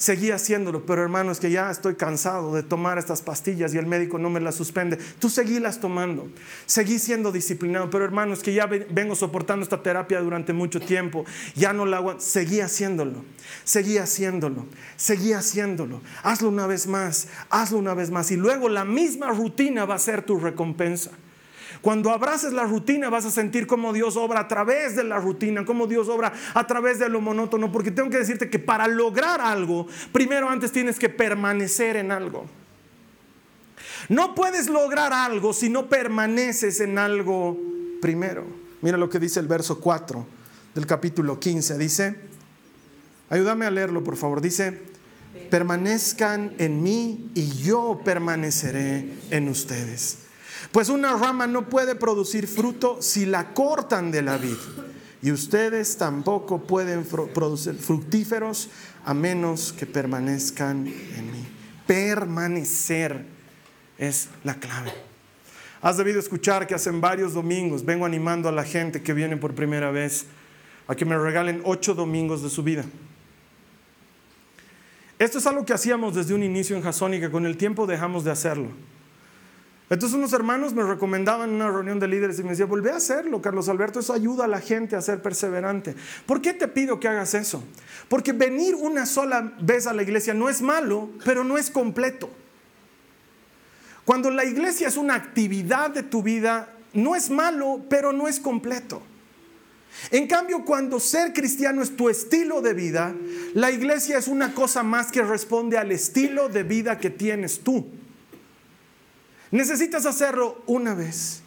S1: seguí haciéndolo, pero hermano, es que ya estoy cansado de tomar estas pastillas y el médico no me las suspende. Tú seguílas tomando, seguí siendo disciplinado, pero hermano, es que ya vengo soportando esta terapia durante mucho tiempo, ya no la aguanto, seguí haciéndolo, seguí haciéndolo, seguí haciéndolo. Hazlo una vez más, hazlo una vez más y luego la misma rutina va a ser tu recompensa. Cuando abraces la rutina vas a sentir cómo Dios obra a través de la rutina, cómo Dios obra a través de lo monótono, porque tengo que decirte que para lograr algo, primero antes tienes que permanecer en algo. No puedes lograr algo si no permaneces en algo primero. Mira lo que dice el verso 4 del capítulo 15. Dice, ayúdame a leerlo por favor. Dice, permanezcan en mí y yo permaneceré en ustedes. Pues una rama no puede producir fruto si la cortan de la vid. Y ustedes tampoco pueden producir fructíferos a menos que permanezcan en mí. Permanecer es la clave. Has debido escuchar que hace varios domingos vengo animando a la gente que viene por primera vez a que me regalen ocho domingos de su vida. Esto es algo que hacíamos desde un inicio en Jasón y que con el tiempo dejamos de hacerlo. Entonces unos hermanos me recomendaban en una reunión de líderes y me decían, volvé a hacerlo, Carlos Alberto, eso ayuda a la gente a ser perseverante. ¿Por qué te pido que hagas eso? Porque venir una sola vez a la iglesia no es malo, pero no es completo. Cuando la iglesia es una actividad de tu vida, no es malo, pero no es completo. En cambio, cuando ser cristiano es tu estilo de vida, la iglesia es una cosa más que responde al estilo de vida que tienes tú. Necesitas hacerlo una vez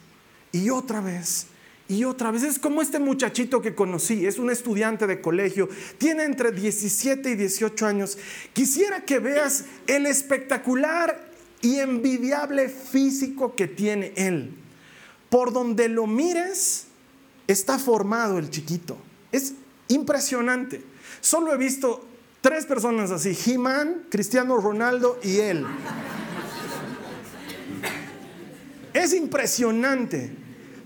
S1: y otra vez y otra vez. Es como este muchachito que conocí, es un estudiante de colegio, tiene entre 17 y 18 años. Quisiera que veas el espectacular y envidiable físico que tiene él. Por donde lo mires, está formado el chiquito. Es impresionante. Solo he visto tres personas así, He-Man, Cristiano Ronaldo y él. Es impresionante.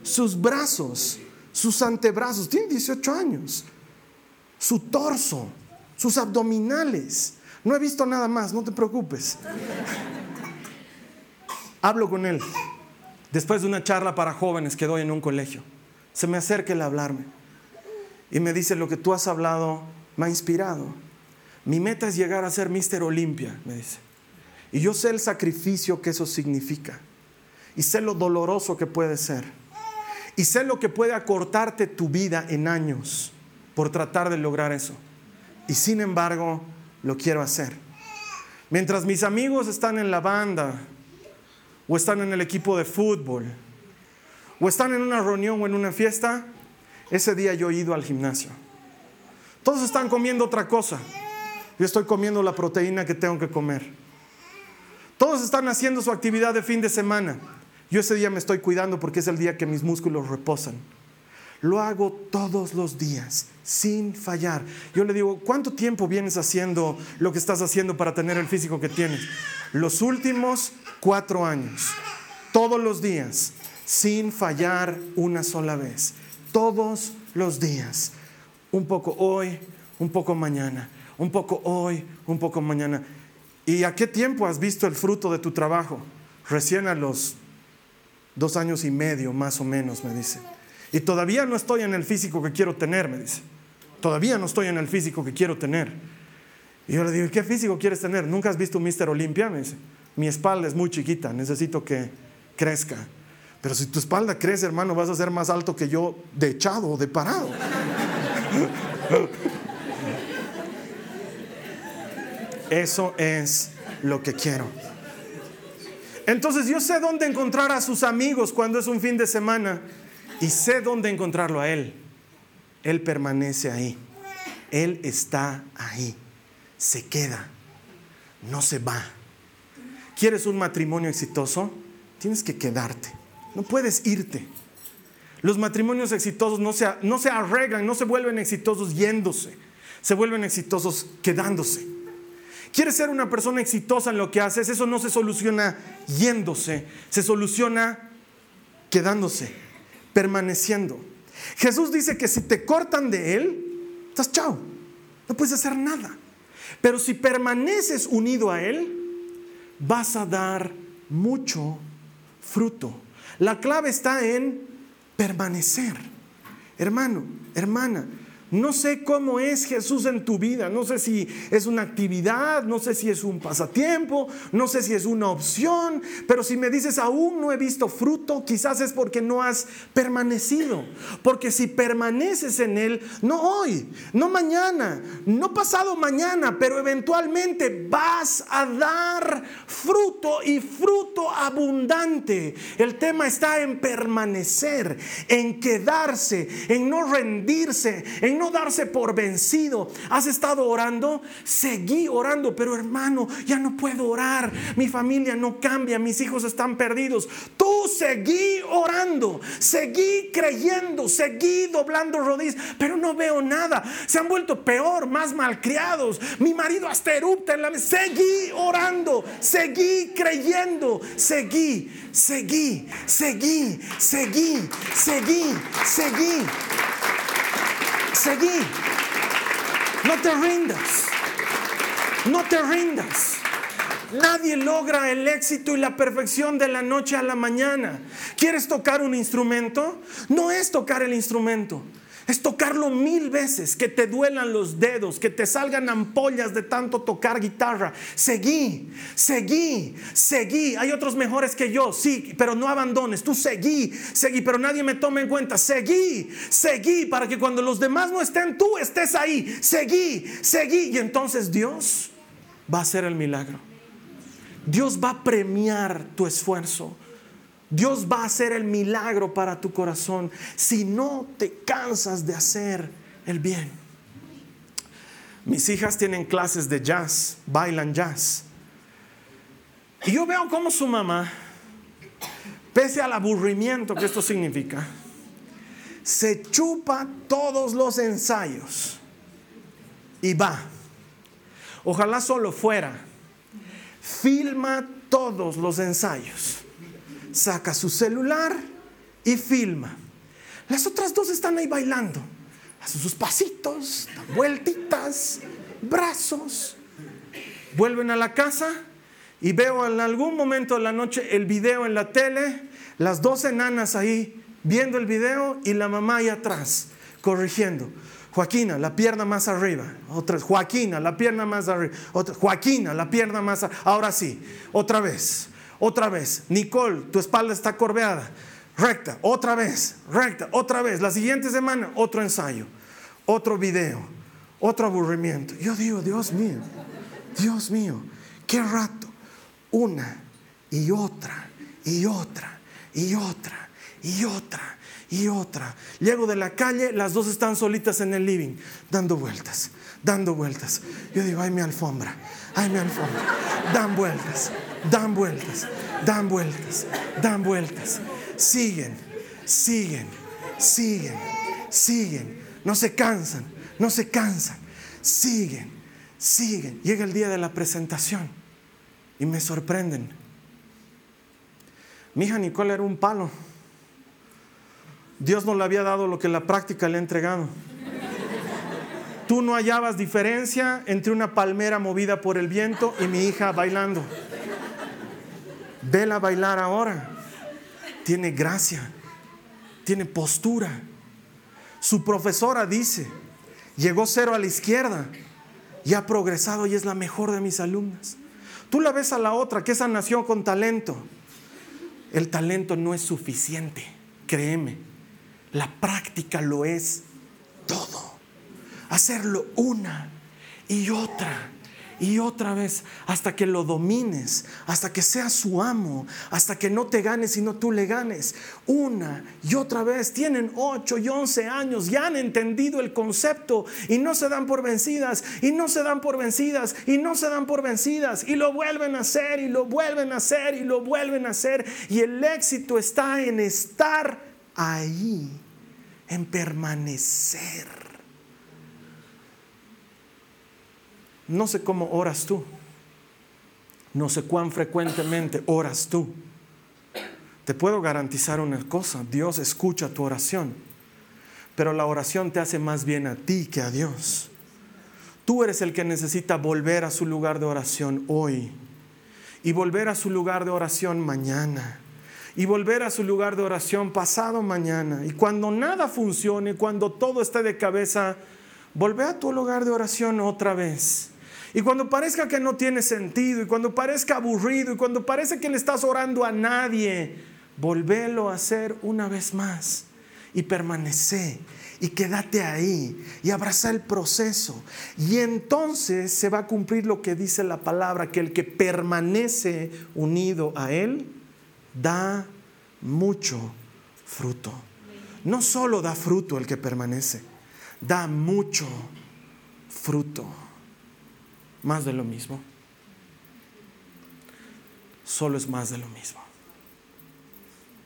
S1: Sus brazos, sus antebrazos, tiene 18 años. Su torso, sus abdominales. No he visto nada más, no te preocupes. Hablo con él después de una charla para jóvenes que doy en un colegio. Se me acerca el hablarme y me dice, lo que tú has hablado me ha inspirado. Mi meta es llegar a ser Mister Olimpia, me dice. Y yo sé el sacrificio que eso significa y sé lo doloroso que puede ser. Y sé lo que puede acortarte tu vida en años por tratar de lograr eso. Y sin embargo, lo quiero hacer. Mientras mis amigos están en la banda, o están en el equipo de fútbol, o están en una reunión o en una fiesta, ese día yo he ido al gimnasio. Todos están comiendo otra cosa. Yo estoy comiendo la proteína que tengo que comer. Todos están haciendo su actividad de fin de semana. Yo ese día me estoy cuidando porque es el día que mis músculos reposan. Lo hago todos los días, sin fallar. Yo le digo, ¿cuánto tiempo vienes haciendo lo que estás haciendo para tener el físico que tienes? Los últimos cuatro años, todos los días, sin fallar una sola vez. Todos los días. Un poco hoy, un poco mañana. Un poco hoy, un poco mañana. ¿Y a qué tiempo has visto el fruto de tu trabajo? Recién a los Dos años y medio más o menos, me dice. Y todavía no estoy en el físico que quiero tener, me dice. Todavía no estoy en el físico que quiero tener. Y yo le digo, ¿qué físico quieres tener? ¿Nunca has visto un Mister Olympia? Me dice, mi espalda es muy chiquita, necesito que crezca. Pero si tu espalda crece, hermano, vas a ser más alto que yo de echado o de parado. Eso es lo que quiero. Entonces yo sé dónde encontrar a sus amigos cuando es un fin de semana y sé dónde encontrarlo a Él. Él permanece ahí. Él está ahí. Se queda. No se va. ¿Quieres un matrimonio exitoso? Tienes que quedarte. No puedes irte. Los matrimonios exitosos no se, no se arreglan, no se vuelven exitosos yéndose. Se vuelven exitosos quedándose. ¿Quieres ser una persona exitosa en lo que haces? Eso no se soluciona yéndose, se soluciona quedándose, permaneciendo. Jesús dice que si te cortan de Él, estás chao, no puedes hacer nada. Pero si permaneces unido a Él, vas a dar mucho fruto. La clave está en permanecer. Hermano, hermana, no sé cómo es Jesús en tu vida, no sé si es una actividad, no sé si es un pasatiempo, no sé si es una opción, pero si me dices aún no he visto fruto, quizás es porque no has permanecido. Porque si permaneces en Él, no hoy, no mañana, no pasado mañana, pero eventualmente vas a dar fruto y fruto abundante. El tema está en permanecer, en quedarse, en no rendirse, en no darse por vencido. ¿Has estado orando? Seguí orando, pero hermano, ya no puedo orar. Mi familia no cambia, mis hijos están perdidos. Tú seguí orando, seguí creyendo, seguí doblando rodillas, pero no veo nada. Se han vuelto peor, más malcriados. Mi marido hasta erupta en la Seguí orando, seguí creyendo, seguí, seguí, seguí, seguí, seguí. Seguí. No te rindas. No te rindas. Nadie logra el éxito y la perfección de la noche a la mañana. ¿Quieres tocar un instrumento? No es tocar el instrumento. Es tocarlo mil veces, que te duelan los dedos, que te salgan ampollas de tanto tocar guitarra. Seguí, seguí, seguí. Hay otros mejores que yo, sí, pero no abandones. Tú seguí, seguí, pero nadie me tome en cuenta. Seguí, seguí, para que cuando los demás no estén, tú estés ahí. Seguí, seguí. Y entonces Dios va a hacer el milagro. Dios va a premiar tu esfuerzo. Dios va a hacer el milagro para tu corazón si no te cansas de hacer el bien. Mis hijas tienen clases de jazz, bailan jazz. Y yo veo cómo su mamá, pese al aburrimiento que esto significa, se chupa todos los ensayos y va. Ojalá solo fuera. Filma todos los ensayos saca su celular y filma. Las otras dos están ahí bailando. Hacen sus pasitos, vueltitas, brazos. Vuelven a la casa y veo en algún momento de la noche el video en la tele, las dos enanas ahí viendo el video y la mamá ahí atrás corrigiendo. Joaquina, la pierna más arriba. Otra, Joaquina, la pierna más arriba. Joaquina, la pierna más arriba. Ahora sí, otra vez. Otra vez, Nicole, tu espalda está corveada. Recta, otra vez, recta, otra vez. La siguiente semana, otro ensayo, otro video, otro aburrimiento. Yo digo, Dios mío, Dios mío, qué rato. Una y otra, y otra, y otra, y otra, y otra. Llego de la calle, las dos están solitas en el living, dando vueltas, dando vueltas. Yo digo, ay, mi alfombra, ay, mi alfombra. Dan vueltas, dan vueltas, dan vueltas, dan vueltas. Siguen, siguen, siguen, siguen. No se cansan, no se cansan. Siguen, siguen. Llega el día de la presentación y me sorprenden. Mi hija Nicole era un palo. Dios no le había dado lo que la práctica le ha entregado. Tú no hallabas diferencia entre una palmera movida por el viento y mi hija bailando. Vela bailar ahora. tiene gracia, tiene postura. Su profesora dice, llegó cero a la izquierda y ha progresado y es la mejor de mis alumnas. Tú la ves a la otra, que esa nació con talento. El talento no es suficiente, créeme. La práctica lo es todo. Hacerlo una y otra y otra vez hasta que lo domines, hasta que seas su amo, hasta que no te ganes sino tú le ganes. Una y otra vez tienen 8 y 11 años, ya han entendido el concepto y no se dan por vencidas y no se dan por vencidas y no se dan por vencidas y lo vuelven a hacer y lo vuelven a hacer y lo vuelven a hacer y el éxito está en estar ahí, en permanecer. No sé cómo oras tú. No sé cuán frecuentemente oras tú. Te puedo garantizar una cosa, Dios escucha tu oración, pero la oración te hace más bien a ti que a Dios. Tú eres el que necesita volver a su lugar de oración hoy y volver a su lugar de oración mañana y volver a su lugar de oración pasado mañana. Y cuando nada funcione, cuando todo esté de cabeza, volver a tu lugar de oración otra vez y cuando parezca que no tiene sentido, y cuando parezca aburrido, y cuando parece que le estás orando a nadie, volvélo a hacer una vez más y permanece y quédate ahí y abraza el proceso. Y entonces se va a cumplir lo que dice la palabra, que el que permanece unido a Él da mucho fruto. No solo da fruto el que permanece, da mucho fruto más de lo mismo. Solo es más de lo mismo.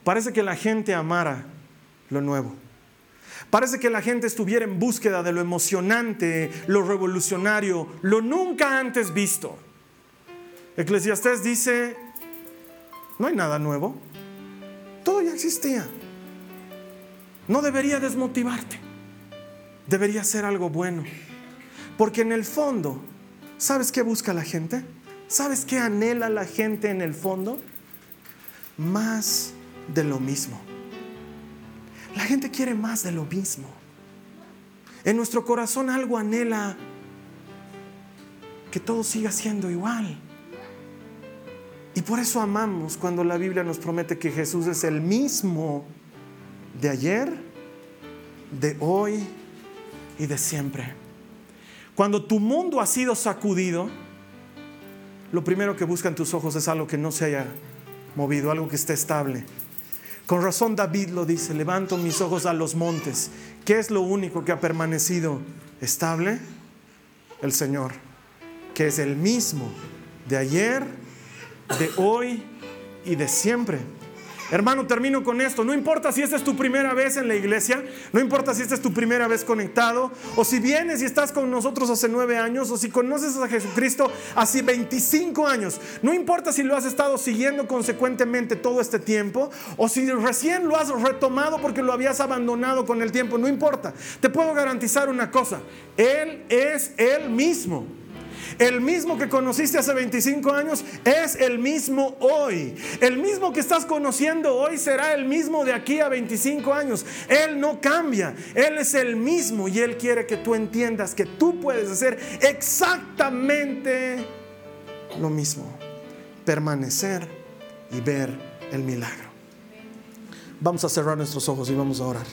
S1: Parece que la gente amara lo nuevo. Parece que la gente estuviera en búsqueda de lo emocionante, lo revolucionario, lo nunca antes visto. Eclesiastés dice, no hay nada nuevo, todo ya existía. No debería desmotivarte, debería ser algo bueno, porque en el fondo ¿Sabes qué busca la gente? ¿Sabes qué anhela la gente en el fondo? Más de lo mismo. La gente quiere más de lo mismo. En nuestro corazón algo anhela que todo siga siendo igual. Y por eso amamos cuando la Biblia nos promete que Jesús es el mismo de ayer, de hoy y de siempre. Cuando tu mundo ha sido sacudido, lo primero que buscan tus ojos es algo que no se haya movido, algo que esté estable. Con razón David lo dice, levanto mis ojos a los montes. ¿Qué es lo único que ha permanecido estable? El Señor, que es el mismo de ayer, de hoy y de siempre. Hermano, termino con esto. No importa si esta es tu primera vez en la iglesia, no importa si esta es tu primera vez conectado, o si vienes y estás con nosotros hace nueve años, o si conoces a Jesucristo hace 25 años. No importa si lo has estado siguiendo consecuentemente todo este tiempo, o si recién lo has retomado porque lo habías abandonado con el tiempo. No importa. Te puedo garantizar una cosa. Él es Él mismo. El mismo que conociste hace 25 años es el mismo hoy. El mismo que estás conociendo hoy será el mismo de aquí a 25 años. Él no cambia. Él es el mismo y Él quiere que tú entiendas que tú puedes hacer exactamente lo mismo. Permanecer y ver el milagro. Vamos a cerrar nuestros ojos y vamos a orar.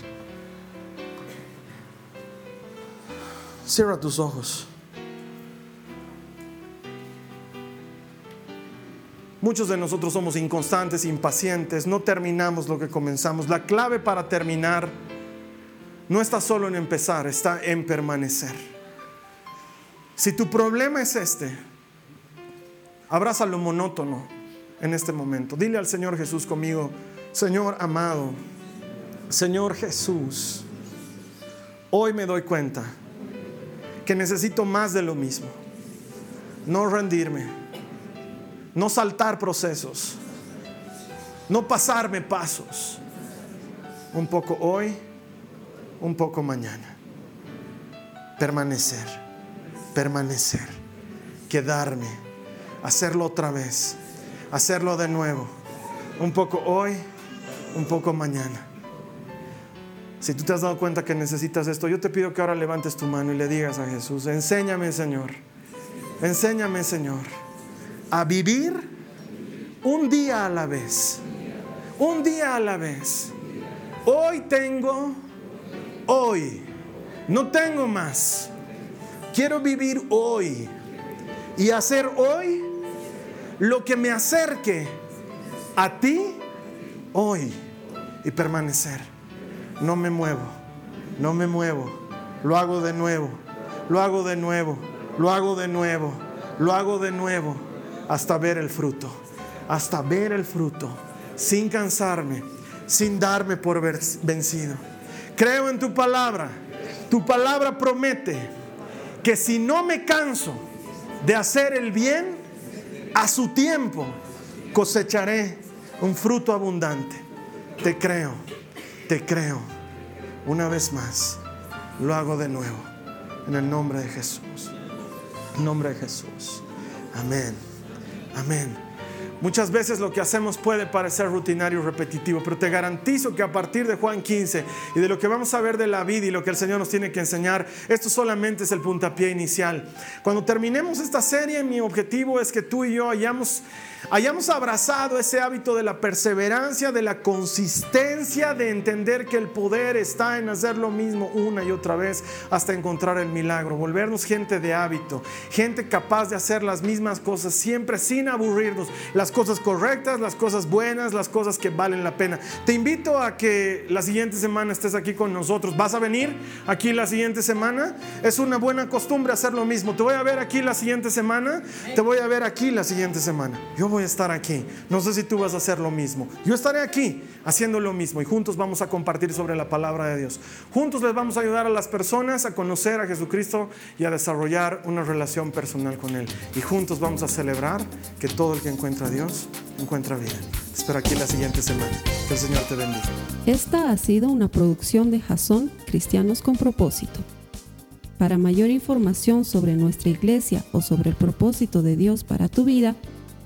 S1: Cierra tus ojos. Muchos de nosotros somos inconstantes, impacientes, no terminamos lo que comenzamos. La clave para terminar no está solo en empezar, está en permanecer. Si tu problema es este, abraza lo monótono en este momento. Dile al Señor Jesús conmigo, Señor amado, Señor Jesús, hoy me doy cuenta que necesito más de lo mismo. No rendirme no saltar procesos, no pasarme pasos. Un poco hoy, un poco mañana. Permanecer, permanecer, quedarme, hacerlo otra vez, hacerlo de nuevo. Un poco hoy, un poco mañana. Si tú te has dado cuenta que necesitas esto, yo te pido que ahora levantes tu mano y le digas a Jesús, enséñame Señor, enséñame Señor, a vivir un día a la vez, un día a la vez. Hoy tengo, hoy, no tengo más. Quiero vivir hoy y hacer hoy lo que me acerque a ti hoy y permanecer. No me muevo, no me muevo. Lo hago de nuevo, lo hago de nuevo, lo hago de nuevo, lo hago de nuevo hasta ver el fruto, hasta ver el fruto, sin cansarme, sin darme por vencido. Creo en tu palabra. Tu palabra promete que si no me canso de hacer el bien, a su tiempo cosecharé un fruto abundante. Te creo, te creo. Una vez más, lo hago de nuevo. En el nombre de Jesús. En nombre de Jesús. Amén. Amén. Muchas veces lo que hacemos puede parecer rutinario y repetitivo, pero te garantizo que a partir de Juan 15 y de lo que vamos a ver de la vida y lo que el Señor nos tiene que enseñar, esto solamente es el puntapié inicial. Cuando terminemos esta serie, mi objetivo es que tú y yo hayamos hayamos abrazado ese hábito de la perseverancia, de la consistencia, de entender que el poder está en hacer lo mismo una y otra vez hasta encontrar el milagro, volvernos gente de hábito, gente capaz de hacer las mismas cosas siempre sin aburrirnos, las cosas correctas, las cosas buenas, las cosas que valen la pena. Te invito a que la siguiente semana estés aquí con nosotros. ¿Vas a venir aquí la siguiente semana? Es una buena costumbre hacer lo mismo. Te voy a ver aquí la siguiente semana, te voy a ver aquí la siguiente semana. Yo voy a estar aquí. No sé si tú vas a hacer lo mismo. Yo estaré aquí haciendo lo mismo y juntos vamos a compartir sobre la palabra de Dios. Juntos les vamos a ayudar a las personas a conocer a Jesucristo y a desarrollar una relación personal con Él. Y juntos vamos a celebrar que todo el que encuentra a Dios encuentra vida. Espero aquí la siguiente semana. Que el Señor te bendiga.
S2: Esta ha sido una producción de Jason Cristianos con propósito. Para mayor información sobre nuestra iglesia o sobre el propósito de Dios para tu vida,